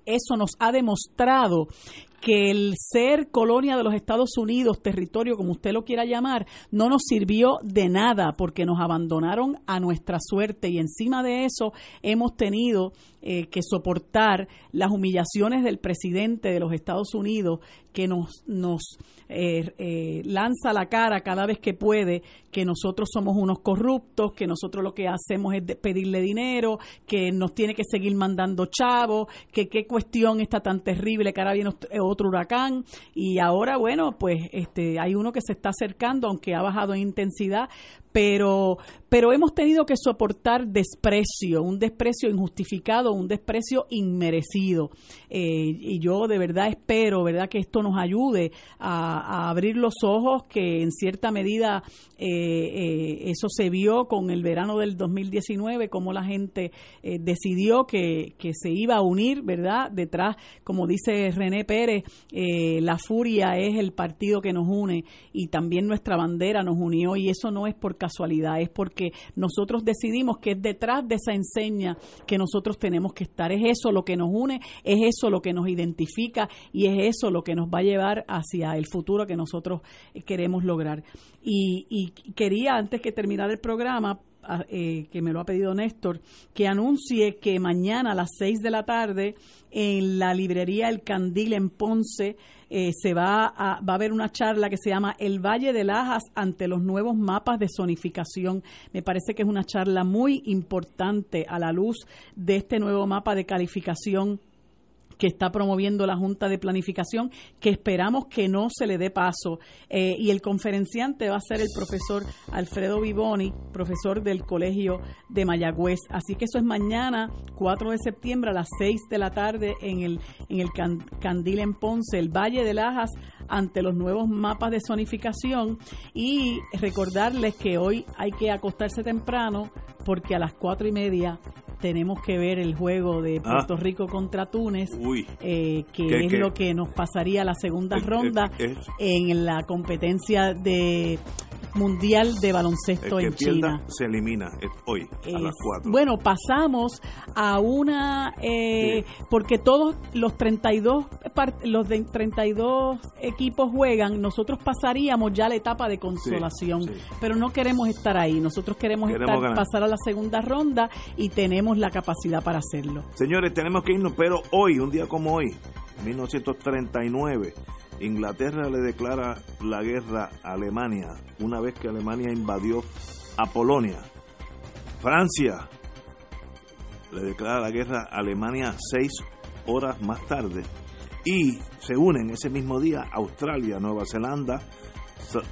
eso nos ha demostrado que el ser colonia de los Estados Unidos, territorio como usted lo quiera llamar, no nos sirvió de nada porque nos abandonaron a nuestra suerte. Y encima de eso hemos tenido eh, que soportar las humillaciones del presidente de los Estados Unidos que nos, nos eh, eh, lanza la cara cada vez que puede que nosotros somos unos corruptos, que nosotros lo que hacemos es pedirle dinero, que nos tiene que seguir mandando chavos, que qué cuestión está tan terrible que ahora viene ot- otro huracán. Y ahora, bueno, pues este, hay uno que se está acercando, aunque ha bajado en intensidad, pero, pero hemos tenido que soportar desprecio, un desprecio injustificado, un desprecio inmerecido. Eh, y yo de verdad espero, ¿verdad?, que esto nos ayude a, abrir los ojos, que en cierta medida eh, eh, eso se vio con el verano del 2019, cómo la gente decidió que, que, se iba a unir, ¿verdad?, detrás, como dice René Pérez, la furia es el partido que nos une y también nuestra bandera nos unió y eso no es porque casualidad, es porque nosotros decidimos que es detrás de esa enseña que nosotros tenemos que estar. Es eso lo que nos une, es eso lo que nos identifica y es eso lo que nos va a llevar hacia el futuro que nosotros queremos lograr. Y, quería, antes que terminar el programa, eh, que me lo ha pedido Néstor, que anuncie que mañana a las 6 de la tarde en la librería El Candil en Ponce eh, se va a, va a haber una charla que se llama El Valle de Lajas ante los nuevos mapas de zonificación. Me parece que es una charla muy importante a la luz de este nuevo mapa de calificación que está promoviendo la Junta de Planificación, que esperamos que no se le dé paso. Eh, y el conferenciante va a ser el profesor Alfredo Vivoni, profesor del Colegio de Mayagüez. Así que eso es mañana, 4 de septiembre, a las 6 de la tarde, en el, en el Candil en Ponce, el Valle de Lajas, ante los nuevos mapas de zonificación. Y recordarles que hoy hay que acostarse temprano, porque a las cuatro y media tenemos que ver el juego de ah. Puerto Rico contra Túnez, eh, que es lo que nos pasaría la segunda ronda en la competencia de mundial de baloncesto en China. Se elimina hoy a las 4. Bueno, pasamos a una eh, porque todos los 32 los de 32 equipos juegan, nosotros pasaríamos ya la etapa de consolación, pero no queremos estar ahí, nosotros queremos, estar, pasar a la segunda ronda y tenemos la capacidad para hacerlo. Señores, tenemos que irnos, pero hoy, un día como hoy, 1939 Inglaterra le declara la guerra a Alemania una vez que Alemania invadió a Polonia. Francia le declara la guerra a Alemania seis horas más tarde. Y se unen ese mismo día Australia, Nueva Zelanda,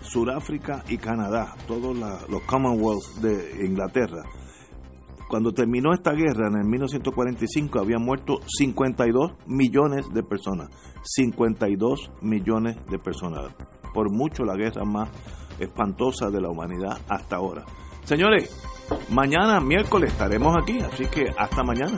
Sudáfrica y Canadá, todos los Commonwealth de Inglaterra. Cuando terminó esta guerra en el 1945 habían muerto 52 millones de personas. 52 millones de personas. Por mucho la guerra más espantosa de la humanidad hasta ahora. Señores, mañana miércoles estaremos aquí, así que hasta mañana.